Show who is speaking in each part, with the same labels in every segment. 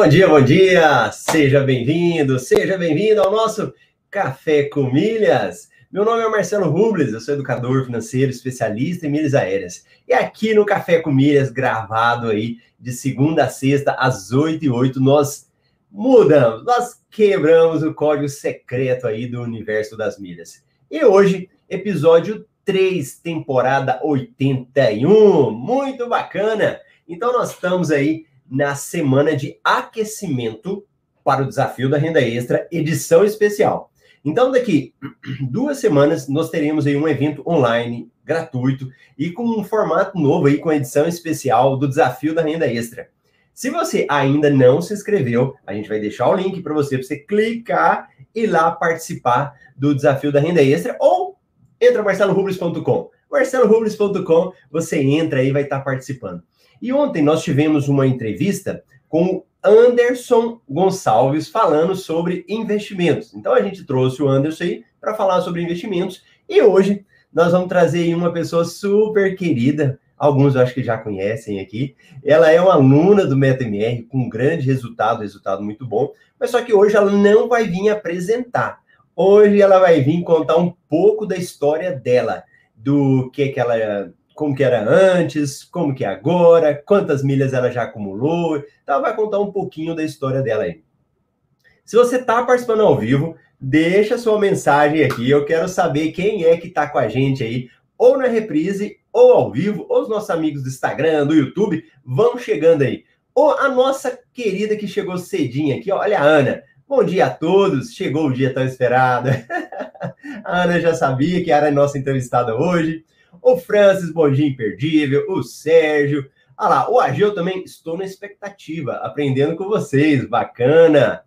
Speaker 1: Bom dia, bom dia! Seja bem-vindo, seja bem-vindo ao nosso Café com Milhas. Meu nome é Marcelo Rubles, eu sou educador financeiro, especialista em milhas aéreas. E aqui no Café com Milhas, gravado aí de segunda a sexta, às 8 e 8, nós mudamos, nós quebramos o código secreto aí do universo das milhas. E hoje, episódio 3, temporada 81, muito bacana! Então nós estamos aí na semana de aquecimento para o desafio da renda extra, edição especial. Então, daqui duas semanas, nós teremos aí um evento online, gratuito, e com um formato novo aí, com edição especial do desafio da renda extra. Se você ainda não se inscreveu, a gente vai deixar o link para você, para você clicar e lá participar do desafio da renda extra, ou entra marcelorubles.com. marcelorubles.com, você entra aí e vai estar participando. E ontem nós tivemos uma entrevista com Anderson Gonçalves falando sobre investimentos. Então a gente trouxe o Anderson aí para falar sobre investimentos e hoje nós vamos trazer uma pessoa super querida, alguns eu acho que já conhecem aqui. Ela é uma aluna do MetaMR com grande resultado, resultado muito bom, mas só que hoje ela não vai vir apresentar. Hoje ela vai vir contar um pouco da história dela, do que que ela como que era antes, como que é agora, quantas milhas ela já acumulou. Então, ela vai contar um pouquinho da história dela aí. Se você está participando ao vivo, deixa sua mensagem aqui. Eu quero saber quem é que está com a gente aí, ou na reprise, ou ao vivo, ou os nossos amigos do Instagram, do YouTube, vão chegando aí. Ou a nossa querida que chegou cedinho aqui, olha a Ana. Bom dia a todos, chegou o dia tão esperado. a Ana já sabia que era a nossa entrevistada hoje o Francis, bom dia imperdível, o Sérgio, ah lá, o Ageu também, estou na expectativa, aprendendo com vocês, bacana.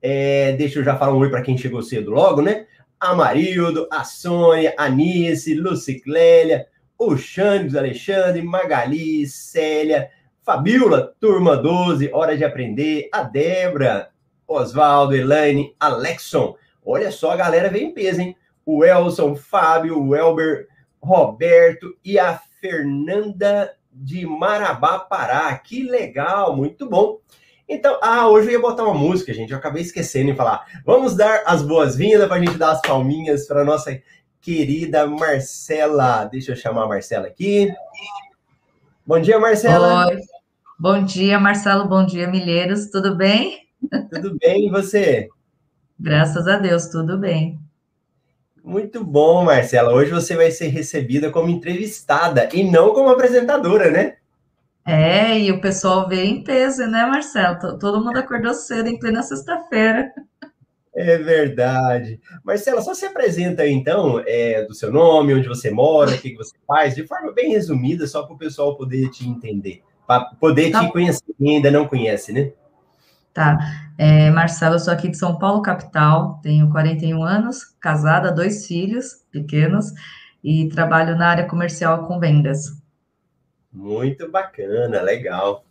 Speaker 1: É, deixa eu já falar um oi para quem chegou cedo logo, né? A Marildo, a Sônia, a Nice, Luciclélia, o Xandes, Alexandre, Magali, Célia, Fabiola, turma 12, hora de aprender, a Débora, Oswaldo, Elaine, Alexson. Olha só, a galera vem em peso, hein? O Elson, Fábio, o Elber, Roberto e a Fernanda de Marabá, Pará. Que legal, muito bom. Então, ah, hoje eu ia botar uma música, gente. Eu acabei esquecendo de falar. Vamos dar as boas-vindas para a gente dar as palminhas para nossa querida Marcela. Deixa eu chamar a Marcela aqui. Bom dia, Marcela.
Speaker 2: Oi. Bom dia, Marcelo. Bom dia, Milheiros. Tudo bem?
Speaker 1: Tudo bem, e você?
Speaker 2: Graças a Deus, tudo bem.
Speaker 1: Muito bom, Marcela. Hoje você vai ser recebida como entrevistada e não como apresentadora, né?
Speaker 2: É, e o pessoal veio em peso, né, Marcelo? Todo mundo acordou cedo em plena sexta-feira.
Speaker 1: É verdade. Marcela, só se apresenta aí, então, é, do seu nome, onde você mora, o que você faz, de forma bem resumida, só para o pessoal poder te entender, para poder tá. te conhecer quem ainda não conhece, né?
Speaker 2: Tá. É, Marcelo, eu sou aqui de São Paulo, capital, tenho 41 anos, casada, dois filhos pequenos e trabalho na área comercial com vendas.
Speaker 1: Muito bacana, legal.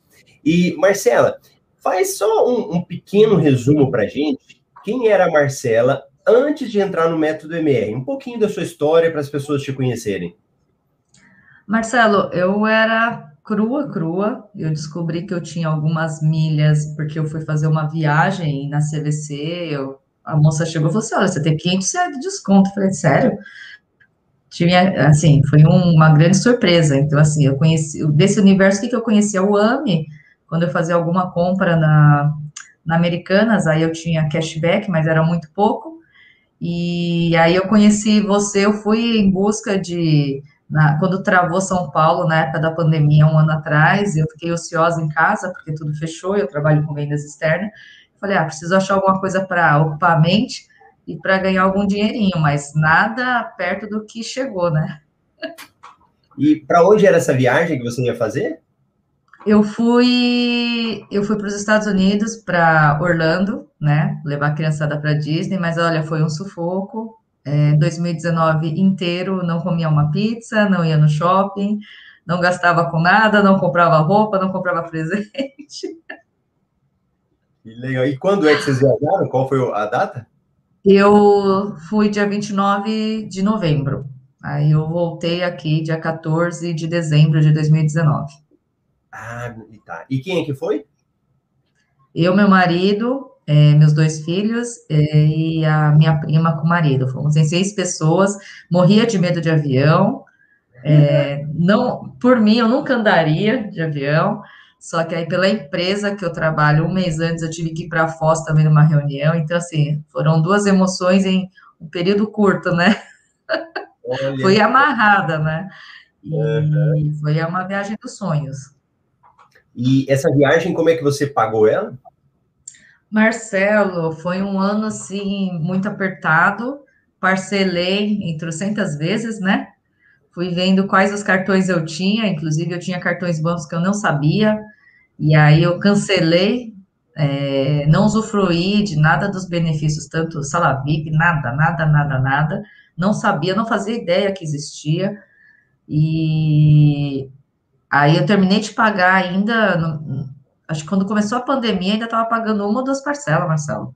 Speaker 1: E, Marcela, faz só um, um pequeno resumo para gente. Quem era a Marcela antes de entrar no método MR? Um pouquinho da sua história para as pessoas te conhecerem.
Speaker 2: Marcelo, eu era crua, crua. Eu descobri que eu tinha algumas milhas, porque eu fui fazer uma viagem na CVC. Eu, a moça chegou e falou assim: Olha, você tem 500 reais de desconto. Eu falei, sério? Tinha, assim, foi um, uma grande surpresa. Então, assim, eu conheci, desse universo, que, que eu conhecia? O AMI, quando eu fazia alguma compra na, na Americanas, aí eu tinha cashback, mas era muito pouco. E aí eu conheci você, eu fui em busca de na, quando travou São Paulo, na época da pandemia, um ano atrás, eu fiquei ociosa em casa, porque tudo fechou, eu trabalho com vendas externas. Falei, ah, preciso achar alguma coisa para ocupar a mente e para ganhar algum dinheirinho, mas nada perto do que chegou, né?
Speaker 1: E para onde era essa viagem que você ia fazer?
Speaker 2: Eu fui, eu fui para os Estados Unidos, para Orlando, né? Levar a criançada para Disney, mas olha, foi um sufoco é, 2019 inteiro não comia uma pizza, não ia no shopping, não gastava com nada, não comprava roupa, não comprava presente.
Speaker 1: Que legal. E quando é que vocês viajaram? Qual foi a data?
Speaker 2: Eu fui dia 29 de novembro. Aí eu voltei aqui dia 14 de dezembro de 2019.
Speaker 1: Ah, tá. E quem é que foi?
Speaker 2: Eu, meu marido, é, meus dois filhos é, e a minha prima com o marido. Fomos em seis pessoas, morria de medo de avião. É, não, por mim, eu nunca andaria de avião, só que aí pela empresa que eu trabalho, um mês antes eu tive que ir para a Foz também numa reunião, então assim, foram duas emoções em um período curto, né? Olha. Fui amarrada, né? E foi uma viagem dos sonhos.
Speaker 1: E essa viagem, como é que você pagou ela?
Speaker 2: Marcelo, foi um ano assim muito apertado. Parcelei em trocentas vezes, né? Fui vendo quais os cartões eu tinha, inclusive eu tinha cartões bancos que eu não sabia, e aí eu cancelei, é, não usufruí de nada dos benefícios, tanto sala VIP, nada, nada, nada, nada. Não sabia, não fazia ideia que existia. E aí eu terminei de pagar ainda, no, acho que quando começou a pandemia, ainda estava pagando uma ou duas parcelas, Marcelo.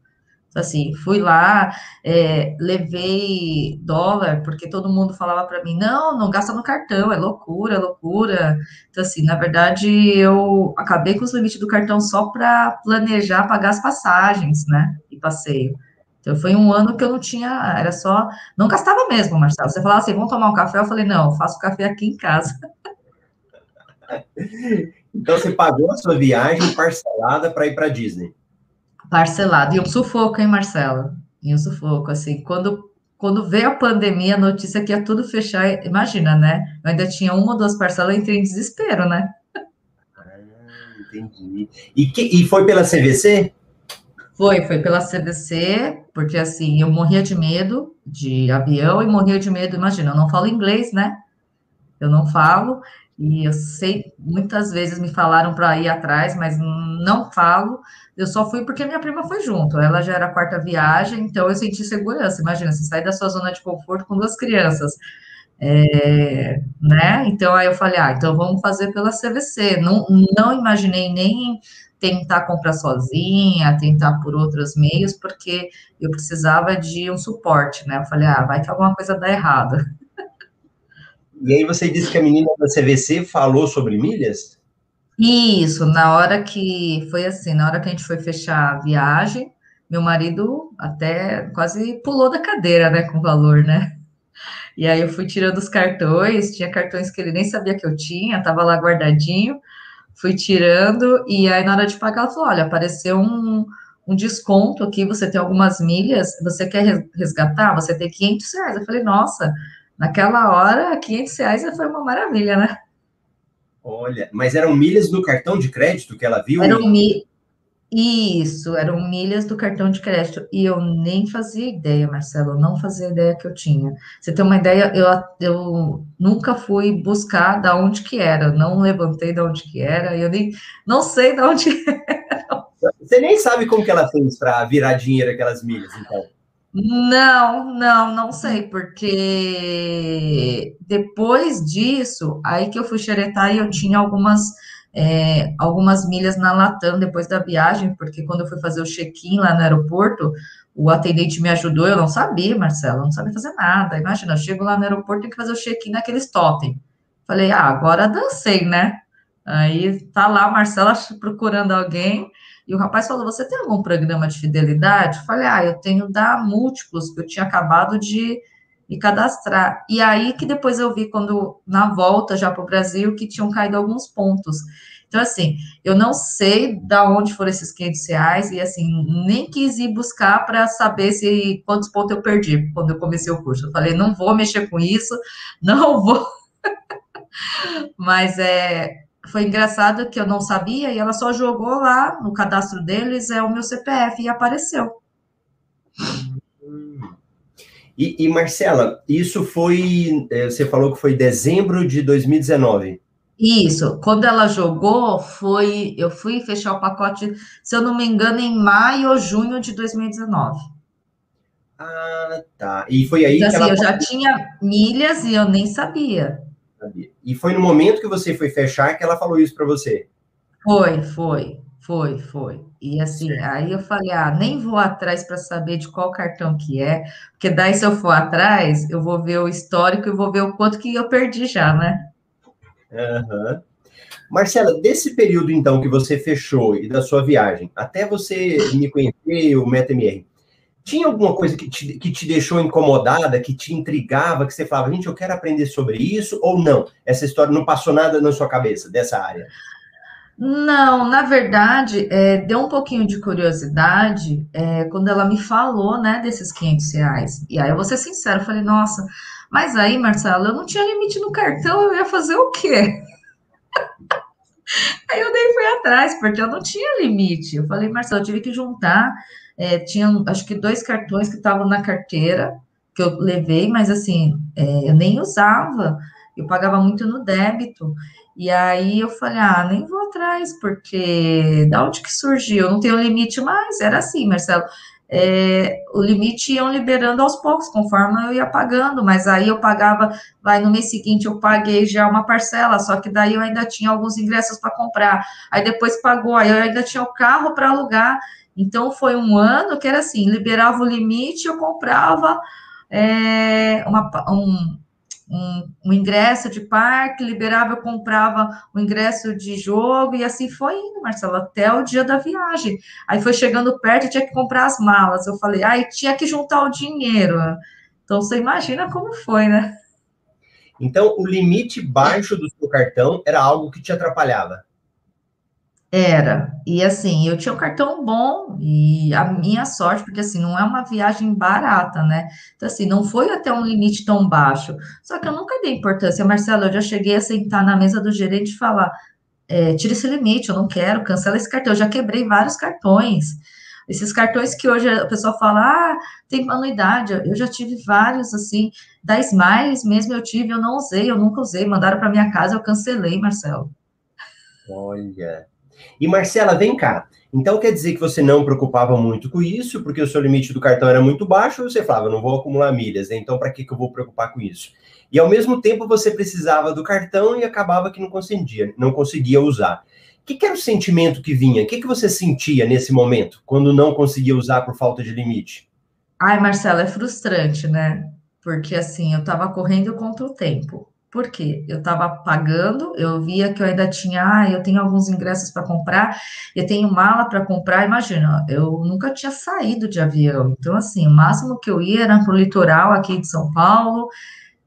Speaker 2: Então, assim, fui lá, é, levei dólar, porque todo mundo falava para mim, não, não gasta no cartão, é loucura, é loucura. Então, assim, na verdade, eu acabei com os limites do cartão só para planejar pagar as passagens, né, e passeio. Então, foi um ano que eu não tinha, era só, não gastava mesmo, Marcelo. Você falava assim, vamos tomar um café? Eu falei, não, faço café aqui em casa.
Speaker 1: Então, você pagou a sua viagem parcelada para ir para Disney?
Speaker 2: Parcelado. E um sufoco, hein, Marcelo? E um sufoco, assim, quando, quando veio a pandemia, a notícia que ia tudo fechar, imagina, né? Eu ainda tinha uma ou duas parcelas, eu entrei em desespero, né?
Speaker 1: Ah, entendi. E, que, e foi pela CVC?
Speaker 2: Foi, foi pela CVC, porque assim, eu morria de medo de avião e morria de medo, imagina, eu não falo inglês, né? Eu não falo, e eu sei, muitas vezes me falaram para ir atrás, mas não falo. Eu só fui porque minha prima foi junto. Ela já era a quarta viagem, então eu senti segurança. Imagina, você sai da sua zona de conforto com duas crianças. É, né? Então aí eu falei, ah, então vamos fazer pela CVC. Não, não imaginei nem tentar comprar sozinha, tentar por outros meios, porque eu precisava de um suporte, né? Eu falei, ah, vai que alguma coisa dá errado.
Speaker 1: E aí você disse que a menina da CVC falou sobre milhas?
Speaker 2: Isso, na hora que foi assim, na hora que a gente foi fechar a viagem, meu marido até quase pulou da cadeira, né, com o valor, né? E aí eu fui tirando os cartões, tinha cartões que ele nem sabia que eu tinha, tava lá guardadinho, fui tirando, e aí na hora de pagar, ela falou: olha, apareceu um, um desconto aqui, você tem algumas milhas, você quer resgatar? Você tem 500 reais. Eu falei, nossa, Naquela hora, 500 reais foi uma maravilha, né?
Speaker 1: Olha, mas eram milhas do cartão de crédito que ela viu?
Speaker 2: Eram mi... Isso, eram milhas do cartão de crédito. E eu nem fazia ideia, Marcelo, eu não fazia ideia que eu tinha. Você tem uma ideia, eu, eu nunca fui buscar da onde que era, não levantei da onde que era, eu nem não sei da onde era.
Speaker 1: Você nem sabe como que ela fez para virar dinheiro aquelas milhas, então.
Speaker 2: Não, não, não sei, porque depois disso, aí que eu fui xeretar e eu tinha algumas, é, algumas milhas na Latam depois da viagem, porque quando eu fui fazer o check-in lá no aeroporto, o atendente me ajudou, eu não sabia, Marcelo, não sabia fazer nada. Imagina, eu chego lá no aeroporto, tenho que fazer o check-in naqueles totem. Falei, ah, agora dancei, né? Aí tá lá, Marcela procurando alguém, e o rapaz falou: Você tem algum programa de fidelidade? Eu falei: Ah, eu tenho da Múltiplos, que eu tinha acabado de me cadastrar. E aí que depois eu vi, quando na volta já para o Brasil, que tinham caído alguns pontos. Então, assim, eu não sei da onde foram esses 500 reais e, assim, nem quis ir buscar para saber se quantos pontos eu perdi quando eu comecei o curso. Eu falei, não vou mexer com isso, não vou. Mas é, foi engraçado que eu não sabia e ela só jogou lá no cadastro deles é o meu CPF e apareceu.
Speaker 1: E, e, Marcela, isso foi, é, você falou que foi dezembro de 2019.
Speaker 2: Isso, quando ela jogou, foi, eu fui fechar o pacote, se eu não me engano, em maio ou junho de 2019.
Speaker 1: Ah, tá. E foi aí
Speaker 2: então, que assim, ela... eu já tinha milhas e eu nem sabia.
Speaker 1: E foi no momento que você foi fechar que ela falou isso para você?
Speaker 2: Foi, foi, foi, foi. E assim, aí eu falei, ah, nem vou atrás para saber de qual cartão que é, porque daí se eu for atrás, eu vou ver o histórico e vou ver o quanto que eu perdi já, né?
Speaker 1: Uhum. Marcela, desse período então que você fechou e da sua viagem, até você me conhecer, o MetaMR, tinha alguma coisa que te, que te deixou incomodada, que te intrigava, que você falava, gente, eu quero aprender sobre isso, ou não? Essa história não passou nada na sua cabeça dessa área?
Speaker 2: Não, na verdade, é, deu um pouquinho de curiosidade é, quando ela me falou, né, desses 500 reais. E aí eu vou ser sincero, falei, nossa, mas aí, Marcelo, eu não tinha limite no cartão, eu ia fazer o quê? aí eu nem fui atrás, porque eu não tinha limite. Eu falei, Marcelo, eu tive que juntar é, tinha acho que dois cartões que estavam na carteira que eu levei, mas assim, é, eu nem usava, eu pagava muito no débito. E aí eu falei, ah, nem vou atrás, porque da onde que surgiu? Não tenho limite mais. Era assim, Marcelo. É, o limite iam liberando aos poucos, conforme eu ia pagando, mas aí eu pagava, vai no mês seguinte eu paguei já uma parcela, só que daí eu ainda tinha alguns ingressos para comprar, aí depois pagou, aí eu ainda tinha o carro para alugar, então, foi um ano que era assim: liberava o limite, eu comprava é, uma, um, um, um, ingresso de parque, liberava, eu comprava o um ingresso de jogo, e assim foi indo, Marcelo, até o dia da viagem. Aí foi chegando perto, tinha que comprar as malas. Eu falei, ai, tinha que juntar o dinheiro. Então, você imagina como foi, né?
Speaker 1: Então, o limite baixo do seu cartão era algo que te atrapalhava.
Speaker 2: Era. E assim, eu tinha um cartão bom e a minha sorte, porque assim, não é uma viagem barata, né? Então, assim, não foi até um limite tão baixo. Só que eu nunca dei importância. Marcelo, eu já cheguei a sentar na mesa do gerente e falar: é, tira esse limite, eu não quero, cancela esse cartão. Eu já quebrei vários cartões. Esses cartões que hoje a pessoa fala, ah, tem anuidade. Eu já tive vários, assim, da Smiles mesmo eu tive, eu não usei, eu nunca usei. Mandaram para minha casa, eu cancelei, Marcelo.
Speaker 1: Olha. E Marcela, vem cá. Então quer dizer que você não preocupava muito com isso, porque o seu limite do cartão era muito baixo, você falava, não vou acumular milhas, né? então para que, que eu vou preocupar com isso? E ao mesmo tempo você precisava do cartão e acabava que não conseguia, não conseguia usar. O que, que era o sentimento que vinha? O que, que você sentia nesse momento, quando não conseguia usar por falta de limite?
Speaker 2: Ai, Marcela, é frustrante, né? Porque assim, eu estava correndo contra o tempo. Por quê? Eu estava pagando, eu via que eu ainda tinha, ah, eu tenho alguns ingressos para comprar, eu tenho mala para comprar. Imagina, eu nunca tinha saído de avião. Então, assim, o máximo que eu ia era para o litoral aqui de São Paulo.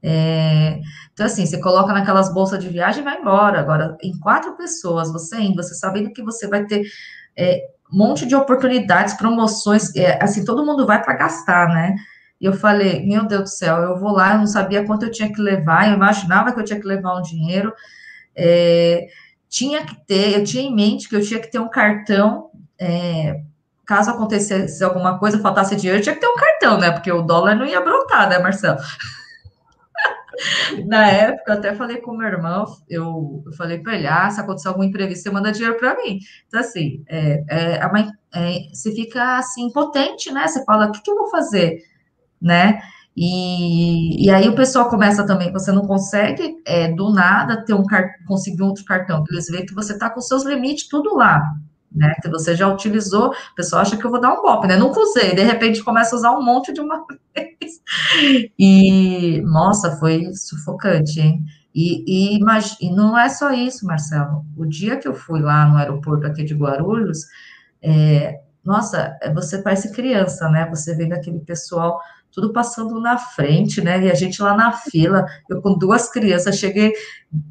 Speaker 2: É... Então, assim, você coloca naquelas bolsas de viagem e vai embora. Agora, em quatro pessoas, você indo, você sabendo que você vai ter é, um monte de oportunidades, promoções, é, assim, todo mundo vai para gastar, né? E eu falei, meu Deus do céu, eu vou lá, eu não sabia quanto eu tinha que levar, eu imaginava que eu tinha que levar um dinheiro. É, tinha que ter, eu tinha em mente que eu tinha que ter um cartão, é, caso acontecesse alguma coisa, faltasse dinheiro, eu tinha que ter um cartão, né? Porque o dólar não ia brotar, né, Marcelo? Na época, eu até falei com meu irmão, eu, eu falei para ele, ah, se acontecer algum imprevisto, você manda dinheiro para mim. Então, assim, é, é, é, você fica, assim, impotente, né? Você fala, o que, que eu vou fazer? Né? E, e aí o pessoal começa também, você não consegue é, do nada ter um conseguir outro cartão, eles veem que você está com seus limites tudo lá, né? Que você já utilizou, o pessoal acha que eu vou dar um golpe, né? Nunca usei, de repente começa a usar um monte de uma vez. E nossa, foi sufocante, hein? E, e, e não é só isso, Marcelo. O dia que eu fui lá no aeroporto aqui de Guarulhos, é, nossa, você parece criança, né? Você vendo aquele pessoal tudo passando na frente, né? E a gente lá na fila, eu com duas crianças, cheguei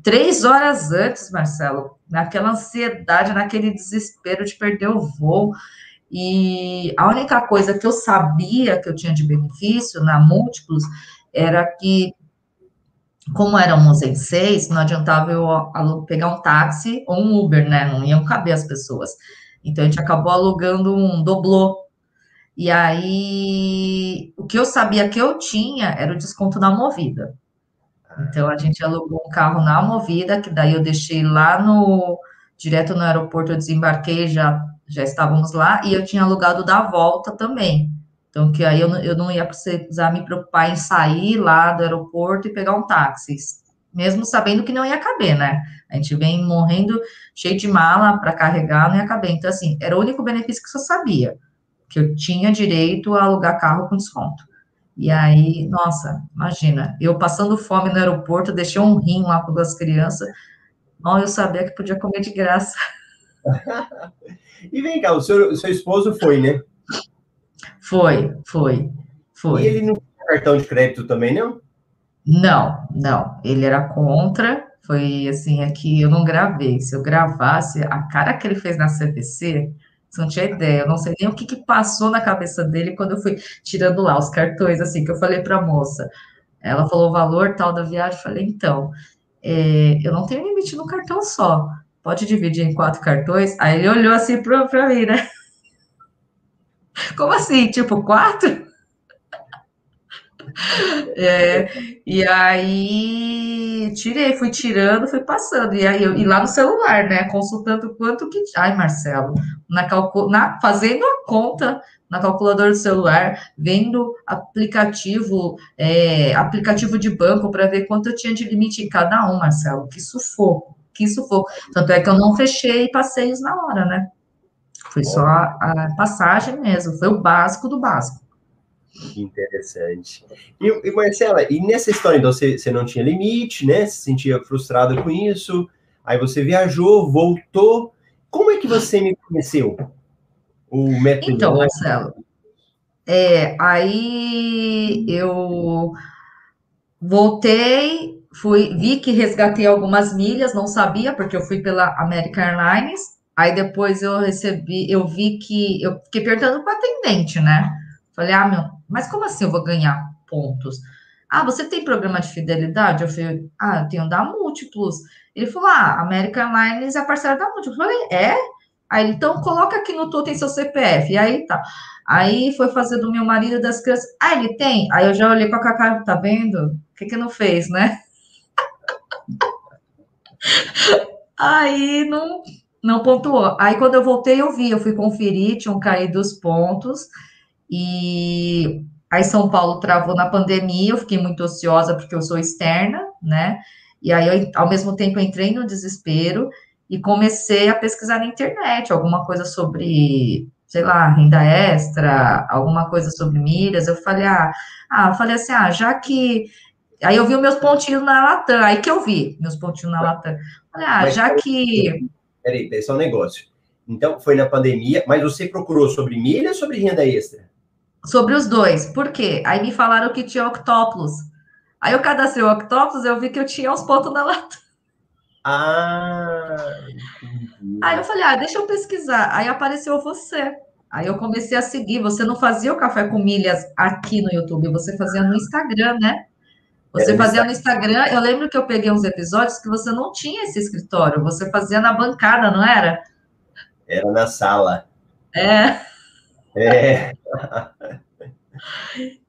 Speaker 2: três horas antes, Marcelo, naquela ansiedade, naquele desespero de perder o voo. E a única coisa que eu sabia que eu tinha de benefício na Múltiplos era que, como éramos em seis, não adiantava eu pegar um táxi ou um Uber, né? Não iam caber as pessoas. Então a gente acabou alugando um doblô e aí, o que eu sabia que eu tinha era o desconto na movida. Então, a gente alugou um carro na movida, que daí eu deixei lá no. Direto no aeroporto, eu desembarquei, já, já estávamos lá, e eu tinha alugado da volta também. Então, que aí eu, eu não ia precisar me preocupar em sair lá do aeroporto e pegar um táxi, mesmo sabendo que não ia caber, né? A gente vem morrendo cheio de mala para carregar, não ia caber. Então, assim, era o único benefício que eu sabia que eu tinha direito a alugar carro com desconto. E aí, nossa, imagina, eu passando fome no aeroporto, deixei um rim lá com duas crianças, Mal eu sabia que podia comer de graça.
Speaker 1: e vem cá, o seu, seu esposo foi, né?
Speaker 2: Foi, foi, foi.
Speaker 1: E ele não tinha cartão de crédito também, não?
Speaker 2: Não, não. Ele era contra. Foi assim, aqui eu não gravei. Se eu gravasse, a cara que ele fez na CVC, você não tinha ideia. Eu não sei nem o que, que passou na cabeça dele quando eu fui tirando lá os cartões, assim, que eu falei para a moça. Ela falou o valor tal da viagem. Eu falei, então, é, eu não tenho limite no cartão só. Pode dividir em quatro cartões? Aí ele olhou assim para mim, né? Como assim? Tipo, quatro? É, e aí tirei, fui tirando, fui passando. E aí eu, e lá no celular, né? Consultando quanto que. Ai, Marcelo, na calcu... na, fazendo a conta na calculadora do celular, vendo aplicativo, é, aplicativo de banco para ver quanto eu tinha de limite em cada um, Marcelo. Que sufoco, que sufoco. Tanto é que eu não fechei passeios na hora, né? Foi só a, a passagem mesmo, foi o básico do básico.
Speaker 1: Interessante. E, e, Marcela, e nessa história, então, você, você não tinha limite, né? Se sentia frustrada com isso, aí você viajou, voltou. Como é que você me conheceu?
Speaker 2: O método. Então, Marcelo, é, aí eu voltei, fui, vi que resgatei algumas milhas, não sabia, porque eu fui pela American Airlines. Aí depois eu recebi, eu vi que eu fiquei perguntando para atendente, né? Falei, ah, meu, mas como assim eu vou ganhar pontos? Ah, você tem programa de fidelidade? Eu falei, ah, eu tenho da Múltiplos. Ele falou, ah, American Airlines é parceira da Múltiplos. Eu falei, é? Aí ele, então coloca aqui no totem seu CPF. E aí tá. Aí foi fazer do meu marido das crianças. Ah, ele tem? Aí eu já olhei com a Cacá, tá vendo? O que que não fez, né? aí não, não pontuou. Aí quando eu voltei, eu vi, eu fui conferir, tinham caído os pontos. E aí São Paulo travou na pandemia, eu fiquei muito ociosa porque eu sou externa, né? E aí, eu, ao mesmo tempo, entrei no desespero e comecei a pesquisar na internet alguma coisa sobre, sei lá, renda extra, alguma coisa sobre milhas. Eu falei, ah, ah falei assim, ah, já que. Aí eu vi os meus pontinhos na Latam, aí que eu vi meus pontinhos na Latam. Falei, ah, mas, já que.
Speaker 1: Peraí, peraí, só um negócio. Então, foi na pandemia, mas você procurou sobre milhas ou sobre renda extra?
Speaker 2: Sobre os dois. Por quê? Aí me falaram que tinha octópulos. Aí eu cadastrei o octópulos, eu vi que eu tinha uns pontos na lata.
Speaker 1: Ah!
Speaker 2: Aí eu falei, ah, deixa eu pesquisar. Aí apareceu você. Aí eu comecei a seguir. Você não fazia o café com milhas aqui no YouTube, você fazia no Instagram, né? Você fazia no Instagram. Eu lembro que eu peguei uns episódios que você não tinha esse escritório, você fazia na bancada, não era?
Speaker 1: Era na sala.
Speaker 2: É.
Speaker 1: É.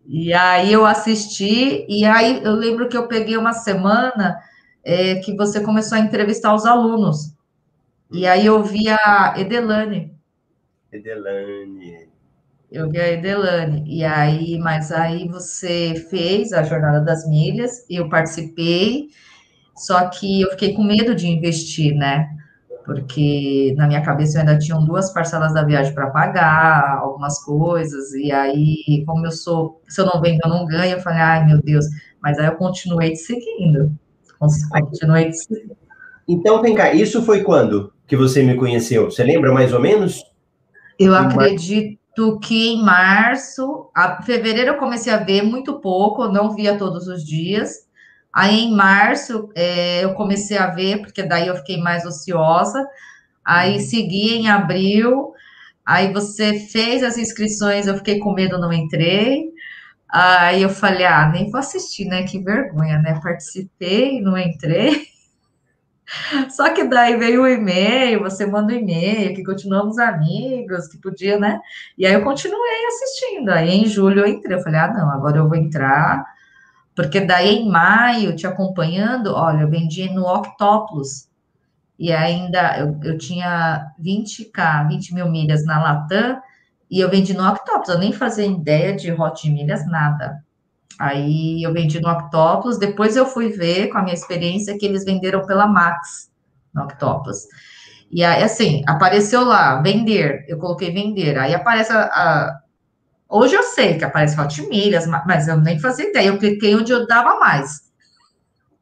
Speaker 2: e aí eu assisti, e aí eu lembro que eu peguei uma semana é, que você começou a entrevistar os alunos. E aí eu vi a Edelane.
Speaker 1: Edelane.
Speaker 2: Eu vi a Edelane. E aí, mas aí você fez a Jornada das Milhas, eu participei, só que eu fiquei com medo de investir, né? Porque na minha cabeça eu ainda tinham duas parcelas da viagem para pagar, algumas coisas, e aí, como eu sou, se eu não vendo, eu não ganho, eu falei, ai meu Deus, mas aí eu continuei te seguindo, continuei te seguindo.
Speaker 1: Então, vem cá, isso foi quando que você me conheceu? Você lembra mais ou menos?
Speaker 2: Eu acredito que em março, a fevereiro eu comecei a ver muito pouco, não via todos os dias, Aí em março é, eu comecei a ver, porque daí eu fiquei mais ociosa. Aí uhum. segui em abril. Aí você fez as inscrições, eu fiquei com medo, não entrei. Aí eu falei, ah, nem vou assistir, né? Que vergonha, né? Participei, não entrei. Só que daí veio o e-mail, você manda o um e-mail, que continuamos amigos, que podia, né? E aí eu continuei assistindo. Aí em julho eu entrei, eu falei, ah, não, agora eu vou entrar porque daí em maio, te acompanhando, olha, eu vendi no Octopus. E ainda eu, eu tinha 20k, 20 mil milhas na Latam, e eu vendi no Octopus. Eu nem fazia ideia de hot milhas, nada. Aí eu vendi no Octopus, depois eu fui ver com a minha experiência que eles venderam pela Max no Octopus. E aí, assim, apareceu lá, vender, eu coloquei vender, aí aparece a, a Hoje eu sei que aparece Hot Milhas, mas eu nem fazia ideia. Eu cliquei onde eu dava mais.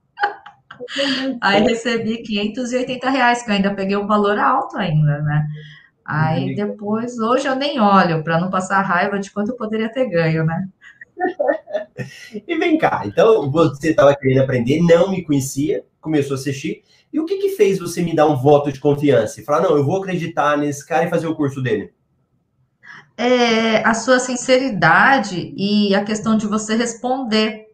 Speaker 2: Aí recebi 580 reais, que eu ainda peguei um valor alto ainda, né? Aí depois, hoje eu nem olho para não passar raiva de quanto eu poderia ter ganho, né?
Speaker 1: e vem cá, então você estava querendo aprender, não me conhecia, começou a assistir. E o que, que fez você me dar um voto de confiança e falar, não, eu vou acreditar nesse cara e fazer o curso dele?
Speaker 2: É, a sua sinceridade e a questão de você responder.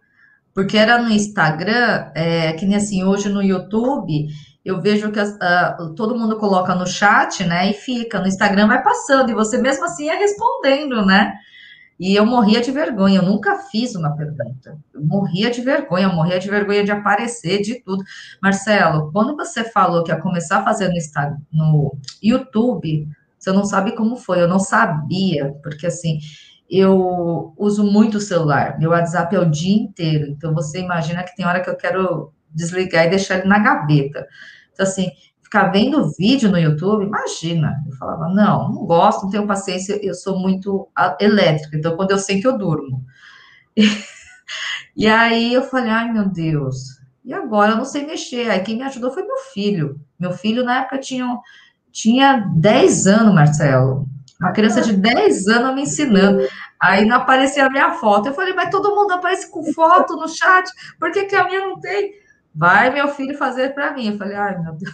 Speaker 2: Porque era no Instagram, é, que nem assim, hoje no YouTube, eu vejo que uh, todo mundo coloca no chat, né? E fica, no Instagram vai passando, e você mesmo assim é respondendo, né? E eu morria de vergonha, eu nunca fiz uma pergunta. Eu morria de vergonha, eu morria de vergonha de aparecer, de tudo. Marcelo, quando você falou que ia começar a fazer no, Instagram, no YouTube, você não sabe como foi, eu não sabia, porque assim, eu uso muito o celular, meu WhatsApp é o dia inteiro, então você imagina que tem hora que eu quero desligar e deixar ele na gaveta. Então, assim, ficar vendo vídeo no YouTube, imagina. Eu falava, não, não gosto, não tenho paciência, eu sou muito elétrica, então quando eu sento eu durmo. E, e aí eu falei, ai meu Deus, e agora eu não sei mexer. Aí quem me ajudou foi meu filho. Meu filho na época tinha, tinha 10 anos, Marcelo. Uma criança de 10 anos me ensinando. Aí não aparecia a minha foto. Eu falei, mas todo mundo aparece com foto no chat, por que, que a minha não tem? Vai meu filho fazer para mim. Eu falei, ai meu Deus.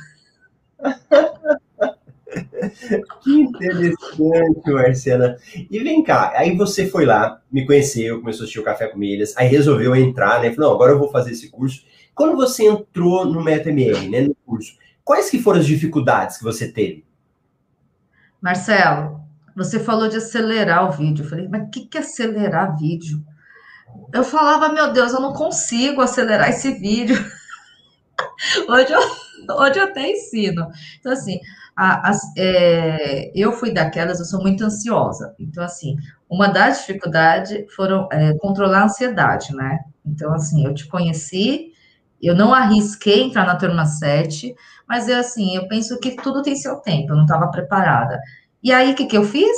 Speaker 1: que interessante, Marcela. E vem cá, aí você foi lá, me conheceu, começou a assistir o Café com Milhas, aí resolveu entrar, né? Falou, agora eu vou fazer esse curso. Quando você entrou no MetaMR, né, no curso, quais que foram as dificuldades que você teve?
Speaker 2: Marcelo, você falou de acelerar o vídeo. Eu falei, mas o que, que é acelerar vídeo? Eu falava, meu Deus, eu não consigo acelerar esse vídeo. hoje, eu, hoje eu até ensino. Então, assim, a, a, é, eu fui daquelas, eu sou muito ansiosa. Então, assim, uma das dificuldades foram é, controlar a ansiedade, né? Então, assim, eu te conheci, eu não arrisquei entrar na turma 7, mas eu, assim, eu penso que tudo tem seu tempo, eu não estava preparada. E aí, o que, que eu fiz?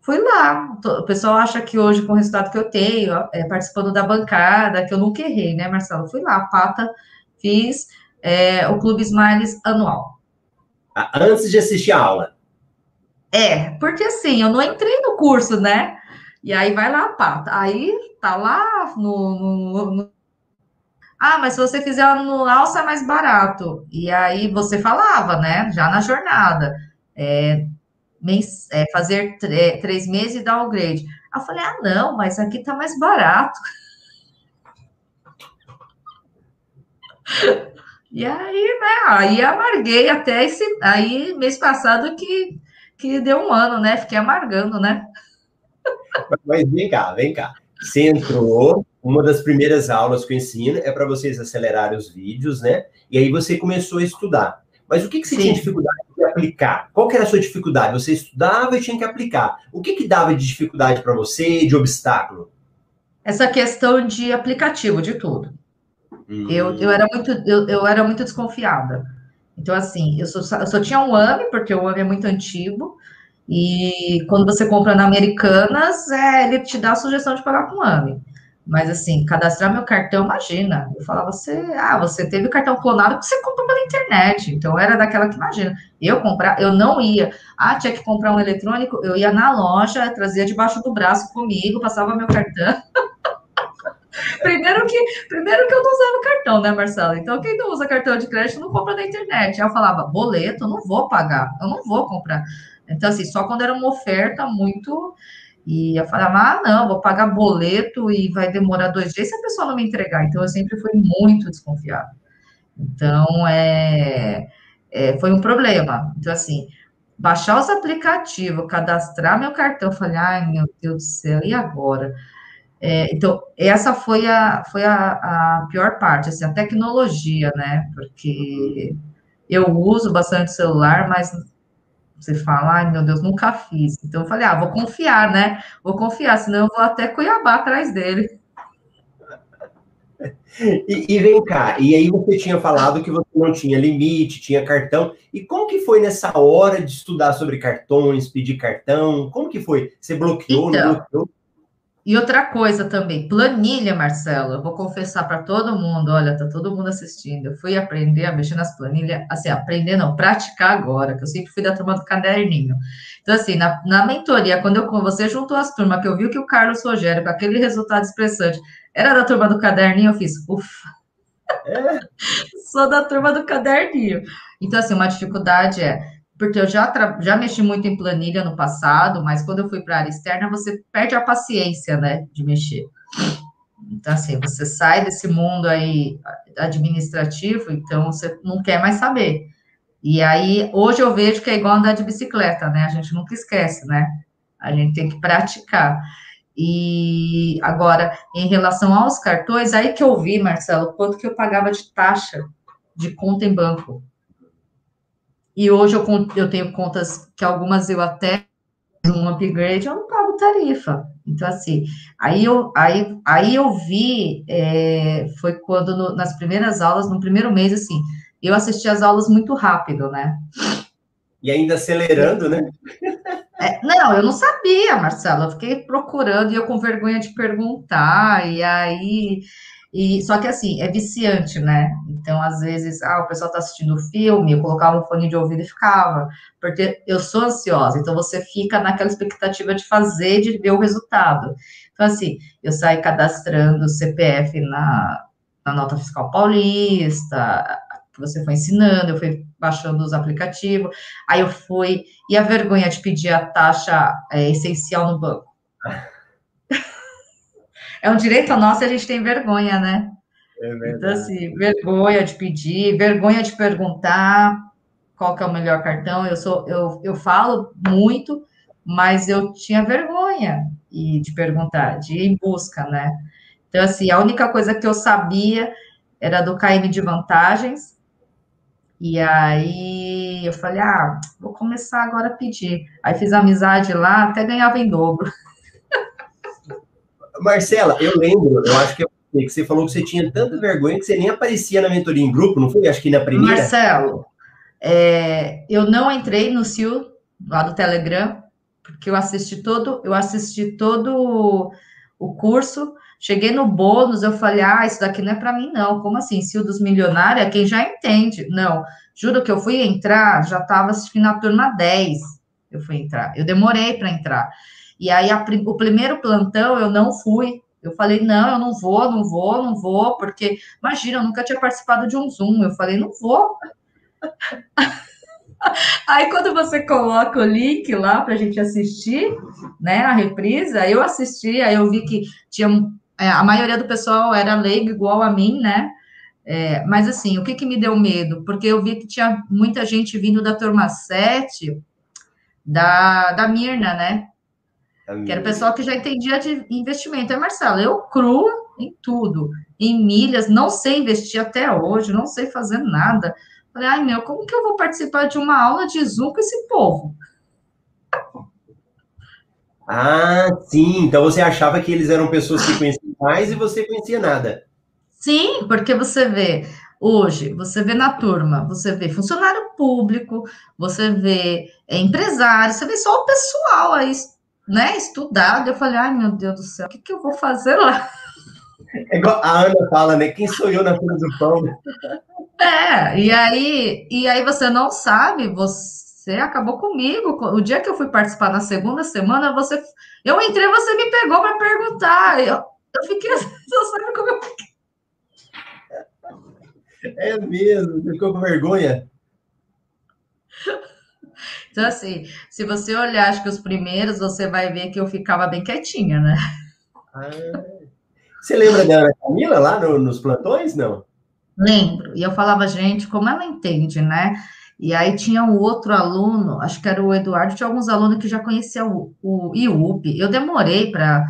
Speaker 2: Fui lá. O pessoal acha que hoje, com o resultado que eu tenho, é, participando da bancada, que eu nunca errei, né, Marcelo? Fui lá, pata, fiz é, o Clube Smiles anual.
Speaker 1: Antes de assistir a aula?
Speaker 2: É, porque assim, eu não entrei no curso, né? E aí vai lá, pata. Aí tá lá no, no, no ah, mas se você fizer anual, sai mais barato. E aí você falava, né? Já na jornada. É, é, fazer três meses e dar o grade. Aí eu falei, ah, não, mas aqui tá mais barato. E aí, né, aí amarguei até esse, aí mês passado que, que deu um ano, né, fiquei amargando, né.
Speaker 1: Mas vem cá, vem cá. Você entrou, uma das primeiras aulas que eu ensino é para vocês acelerarem os vídeos, né, e aí você começou a estudar. Mas o que, que você Sim. tinha dificuldade de aplicar? Qual que era a sua dificuldade? Você estudava e tinha que aplicar. O que, que dava de dificuldade para você, de obstáculo?
Speaker 2: Essa questão de aplicativo, de tudo. Hum. Eu, eu, era muito, eu, eu era muito desconfiada. Então, assim, eu só, eu só tinha um AME, porque o AME é muito antigo, e quando você compra na Americanas, é, ele te dá a sugestão de pagar com AME. Mas assim, cadastrar meu cartão, imagina. Eu falava, você, ah, você teve o cartão clonado que você comprou pela internet. Então era daquela que imagina. Eu comprar, eu não ia. Ah, tinha que comprar um eletrônico, eu ia na loja, trazia debaixo do braço comigo, passava meu cartão. primeiro que, primeiro que eu não usava cartão, né, Marcelo? Então quem não usa cartão de crédito não compra na internet. Aí eu falava, boleto, não vou pagar, eu não vou comprar. Então assim, só quando era uma oferta muito e eu falava, ah, não, vou pagar boleto e vai demorar dois dias se a pessoa não me entregar. Então, eu sempre fui muito desconfiada. Então, é, é, foi um problema. Então, assim, baixar os aplicativos, cadastrar meu cartão, falei, ai, meu Deus do céu, e agora? É, então, essa foi a, foi a, a pior parte, assim, a tecnologia, né? Porque eu uso bastante celular, mas você fala, ai meu Deus, nunca fiz. Então eu falei, ah, vou confiar, né? Vou confiar, senão eu vou até Cuiabá atrás dele.
Speaker 1: E, e, vem cá, e aí você tinha falado que você não tinha limite, tinha cartão. E como que foi nessa hora de estudar sobre cartões, pedir cartão? Como que foi? Você bloqueou, então, não bloqueou?
Speaker 2: E outra coisa também, planilha, Marcelo. Eu vou confessar para todo mundo, olha, tá todo mundo assistindo. Eu fui aprender a mexer nas planilhas, assim, aprender não, praticar agora, que eu sempre fui da turma do caderninho. Então, assim, na, na mentoria, quando eu, você juntou as turmas, que eu vi que o Carlos Rogério, com aquele resultado expressante, era da turma do caderninho, eu fiz, ufa. É. Sou da turma do caderninho. Então, assim, uma dificuldade é porque eu já, já mexi muito em planilha no passado, mas quando eu fui para a área externa, você perde a paciência, né, de mexer. Então, assim, você sai desse mundo aí administrativo, então você não quer mais saber. E aí, hoje eu vejo que é igual andar de bicicleta, né? A gente nunca esquece, né? A gente tem que praticar. E agora, em relação aos cartões, aí que eu vi, Marcelo, quanto que eu pagava de taxa de conta em banco. E hoje eu, eu tenho contas que algumas eu até um upgrade, eu não pago tarifa. Então, assim, aí eu, aí, aí eu vi, é, foi quando no, nas primeiras aulas, no primeiro mês, assim, eu assisti as aulas muito rápido, né?
Speaker 1: E ainda acelerando, né?
Speaker 2: É, não, eu não sabia, Marcelo. Eu fiquei procurando e eu com vergonha de perguntar. E aí e só que assim, é viciante, né? Então, às vezes, ah, o pessoal tá assistindo filme, eu colocava um fone de ouvido e ficava, porque eu sou ansiosa, então você fica naquela expectativa de fazer, de ver o resultado. Então, assim, eu saí cadastrando CPF na, na nota fiscal paulista, você foi ensinando, eu fui baixando os aplicativos, aí eu fui, e a vergonha de pedir a taxa é, essencial no banco. É um direito nosso e a gente tem vergonha, né? É então, assim, vergonha de pedir, vergonha de perguntar qual que é o melhor cartão. Eu sou, eu, eu falo muito, mas eu tinha vergonha e de perguntar, de ir em busca, né? Então, assim, a única coisa que eu sabia era do KM de vantagens. E aí eu falei, ah, vou começar agora a pedir. Aí fiz amizade lá, até ganhava em dobro.
Speaker 1: Marcela, eu lembro, eu acho que, você falou que você tinha tanta vergonha que você nem aparecia na mentoria em grupo, não foi? Acho que na primeira.
Speaker 2: Marcelo, é, eu não entrei no CIO lá do Telegram, porque eu assisti todo, eu assisti todo o curso, cheguei no bônus, eu falei, ah, isso daqui não é para mim, não. Como assim? CIO dos milionários é quem já entende. Não, juro que eu fui entrar, já estava na turma 10. Eu fui entrar. Eu demorei para entrar. E aí, a, o primeiro plantão eu não fui. Eu falei, não, eu não vou, não vou, não vou, porque, imagina, eu nunca tinha participado de um Zoom. Eu falei, não vou. Aí, quando você coloca o link lá para a gente assistir, né, a reprisa, eu assisti, aí eu vi que tinha, é, a maioria do pessoal era leigo igual a mim, né, é, mas assim, o que que me deu medo? Porque eu vi que tinha muita gente vindo da turma 7, da, da Mirna, né, que era o pessoal que já entendia de investimento. É, Marcelo, eu cru em tudo, em milhas, não sei investir até hoje, não sei fazer nada. Falei, ai meu, como que eu vou participar de uma aula de Zoom com esse povo?
Speaker 1: Ah, sim. Então você achava que eles eram pessoas que conheciam mais e você conhecia nada.
Speaker 2: Sim, porque você vê, hoje, você vê na turma, você vê funcionário público, você vê é, empresário, você vê só o pessoal aí né, estudado. Eu falei, ai meu Deus do céu, o que, que eu vou fazer lá?
Speaker 1: É igual a Ana fala, né? Quem sou eu na fila do pão?
Speaker 2: É, e aí, e aí você não sabe, você acabou comigo. O dia que eu fui participar na segunda semana, você. Eu entrei, você me pegou para perguntar. Eu, eu fiquei. Você sabe como eu fiquei?
Speaker 1: É mesmo, ficou com vergonha?
Speaker 2: Então, assim, se você olhar, acho que os primeiros, você vai ver que eu ficava bem quietinha, né?
Speaker 1: Ah, você lembra da Ana Camila lá no, nos plantões, não?
Speaker 2: Lembro. E eu falava, gente, como ela entende, né? E aí tinha um outro aluno, acho que era o Eduardo, tinha alguns alunos que já conheciam o, o IUP. Eu demorei para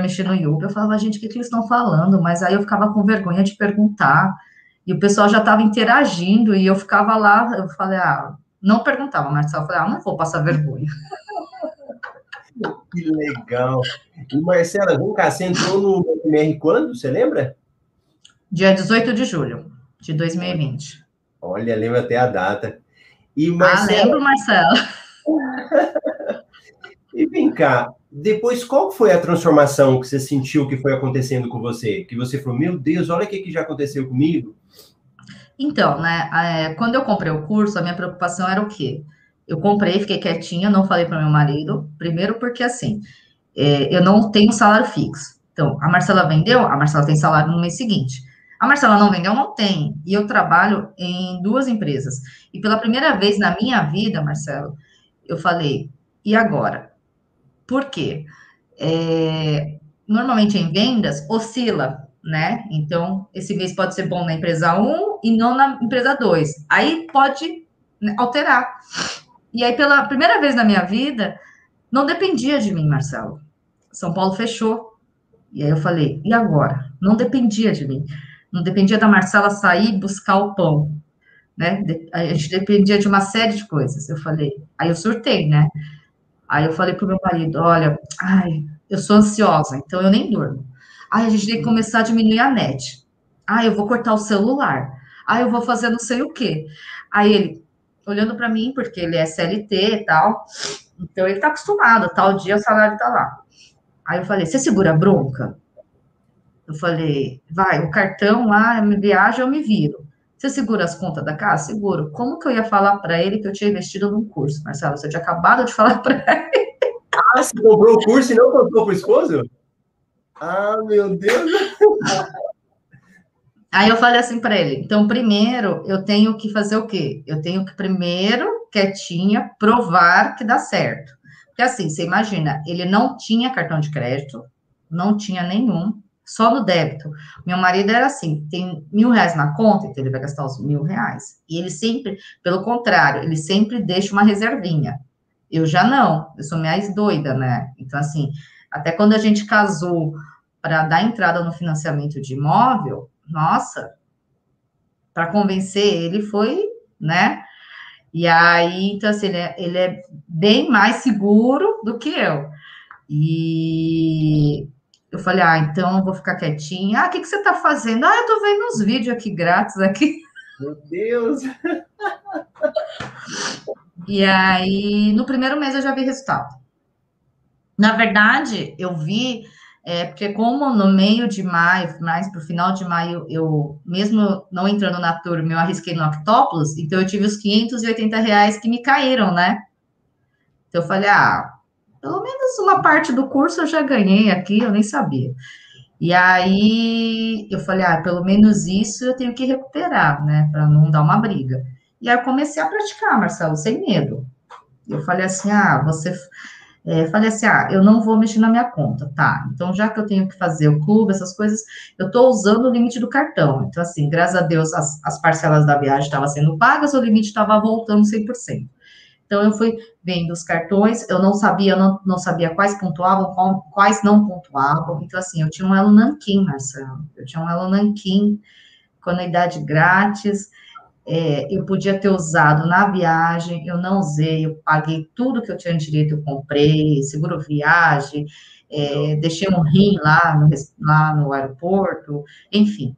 Speaker 2: mexer no IUP. Eu falava, gente, o que, que eles estão falando? Mas aí eu ficava com vergonha de perguntar. E o pessoal já estava interagindo e eu ficava lá, eu falei, ah, não perguntava, Marcelo. Falei, ah, não vou passar vergonha.
Speaker 1: Que legal. E Marcela, vem cá, você entrou no MR quando? Você lembra?
Speaker 2: Dia 18 de julho de 2020.
Speaker 1: Olha, lembra até a data.
Speaker 2: E Marcela... Ah, lembro, Marcelo.
Speaker 1: E vem cá, depois qual foi a transformação que você sentiu que foi acontecendo com você? Que você falou, meu Deus, olha o que, que já aconteceu comigo.
Speaker 2: Então, né, é, quando eu comprei o curso, a minha preocupação era o quê? Eu comprei, fiquei quietinha, não falei para meu marido. Primeiro porque, assim, é, eu não tenho salário fixo. Então, a Marcela vendeu, a Marcela tem salário no mês seguinte. A Marcela não vendeu, não tem. E eu trabalho em duas empresas. E pela primeira vez na minha vida, Marcelo, eu falei, e agora? Por quê? É, normalmente em vendas, oscila, né? Então, esse mês pode ser bom na empresa 1 e não na empresa 2. Aí pode né, alterar. E aí, pela primeira vez na minha vida, não dependia de mim, Marcelo. São Paulo fechou. E aí eu falei, e agora? Não dependia de mim. Não dependia da Marcela sair e buscar o pão. Né? A gente dependia de uma série de coisas. Eu falei, aí eu surtei, né? Aí eu falei pro meu marido, olha, ai, eu sou ansiosa, então eu nem durmo. Aí a gente tem que começar a diminuir a net. Ah, eu vou cortar o celular. Ah, eu vou fazer não sei o quê. Aí ele, olhando para mim, porque ele é CLT e tal, então ele tá acostumado, tal dia o salário tá lá. Aí eu falei, você segura a bronca? Eu falei, vai, o cartão lá, me viaja, eu me viro. Você segura as contas da casa? Seguro. Como que eu ia falar para ele que eu tinha investido num curso, Marcelo? Você tinha acabado de falar para ele.
Speaker 1: Ah, você comprou o curso e não contou pro esposo? Ah, meu Deus!
Speaker 2: Aí eu falei assim para ele: então, primeiro eu tenho que fazer o quê? Eu tenho que primeiro, quietinha, provar que dá certo. Porque assim, você imagina, ele não tinha cartão de crédito, não tinha nenhum, só no débito. Meu marido era assim: tem mil reais na conta, então ele vai gastar os mil reais. E ele sempre, pelo contrário, ele sempre deixa uma reservinha. Eu já não, eu sou mais doida, né? Então, assim, até quando a gente casou para dar entrada no financiamento de imóvel, nossa, para convencer ele foi, né? E aí, então, assim, ele é, ele é bem mais seguro do que eu. E eu falei, ah, então eu vou ficar quietinha. Ah, o que, que você está fazendo? Ah, eu estou vendo uns vídeos aqui grátis aqui.
Speaker 1: Meu Deus!
Speaker 2: E aí, no primeiro mês eu já vi resultado. Na verdade, eu vi é, porque como no meio de maio, mais para o final de maio, eu, mesmo não entrando na turma, eu arrisquei no Octopus, então eu tive os 580 reais que me caíram, né? Então eu falei, ah, pelo menos uma parte do curso eu já ganhei aqui, eu nem sabia. E aí eu falei, ah, pelo menos isso eu tenho que recuperar, né, para não dar uma briga. E aí eu comecei a praticar, Marcelo, sem medo. Eu falei assim, ah, você é, falei assim, ah, eu não vou mexer na minha conta, tá? Então, já que eu tenho que fazer o clube, essas coisas, eu estou usando o limite do cartão. Então, assim, graças a Deus, as, as parcelas da viagem estavam sendo pagas, o limite estava voltando 100%. Então, eu fui vendo os cartões, eu não sabia, não, não sabia quais pontuavam, quais não pontuavam. Então, assim, eu tinha um Elo Nanquim, Marcelo. Eu tinha um Elo Nanquim com anuidade grátis é, eu podia ter usado na viagem, eu não usei, eu paguei tudo que eu tinha direito, eu comprei, seguro viagem, é, deixei um rim lá no, lá no aeroporto, enfim,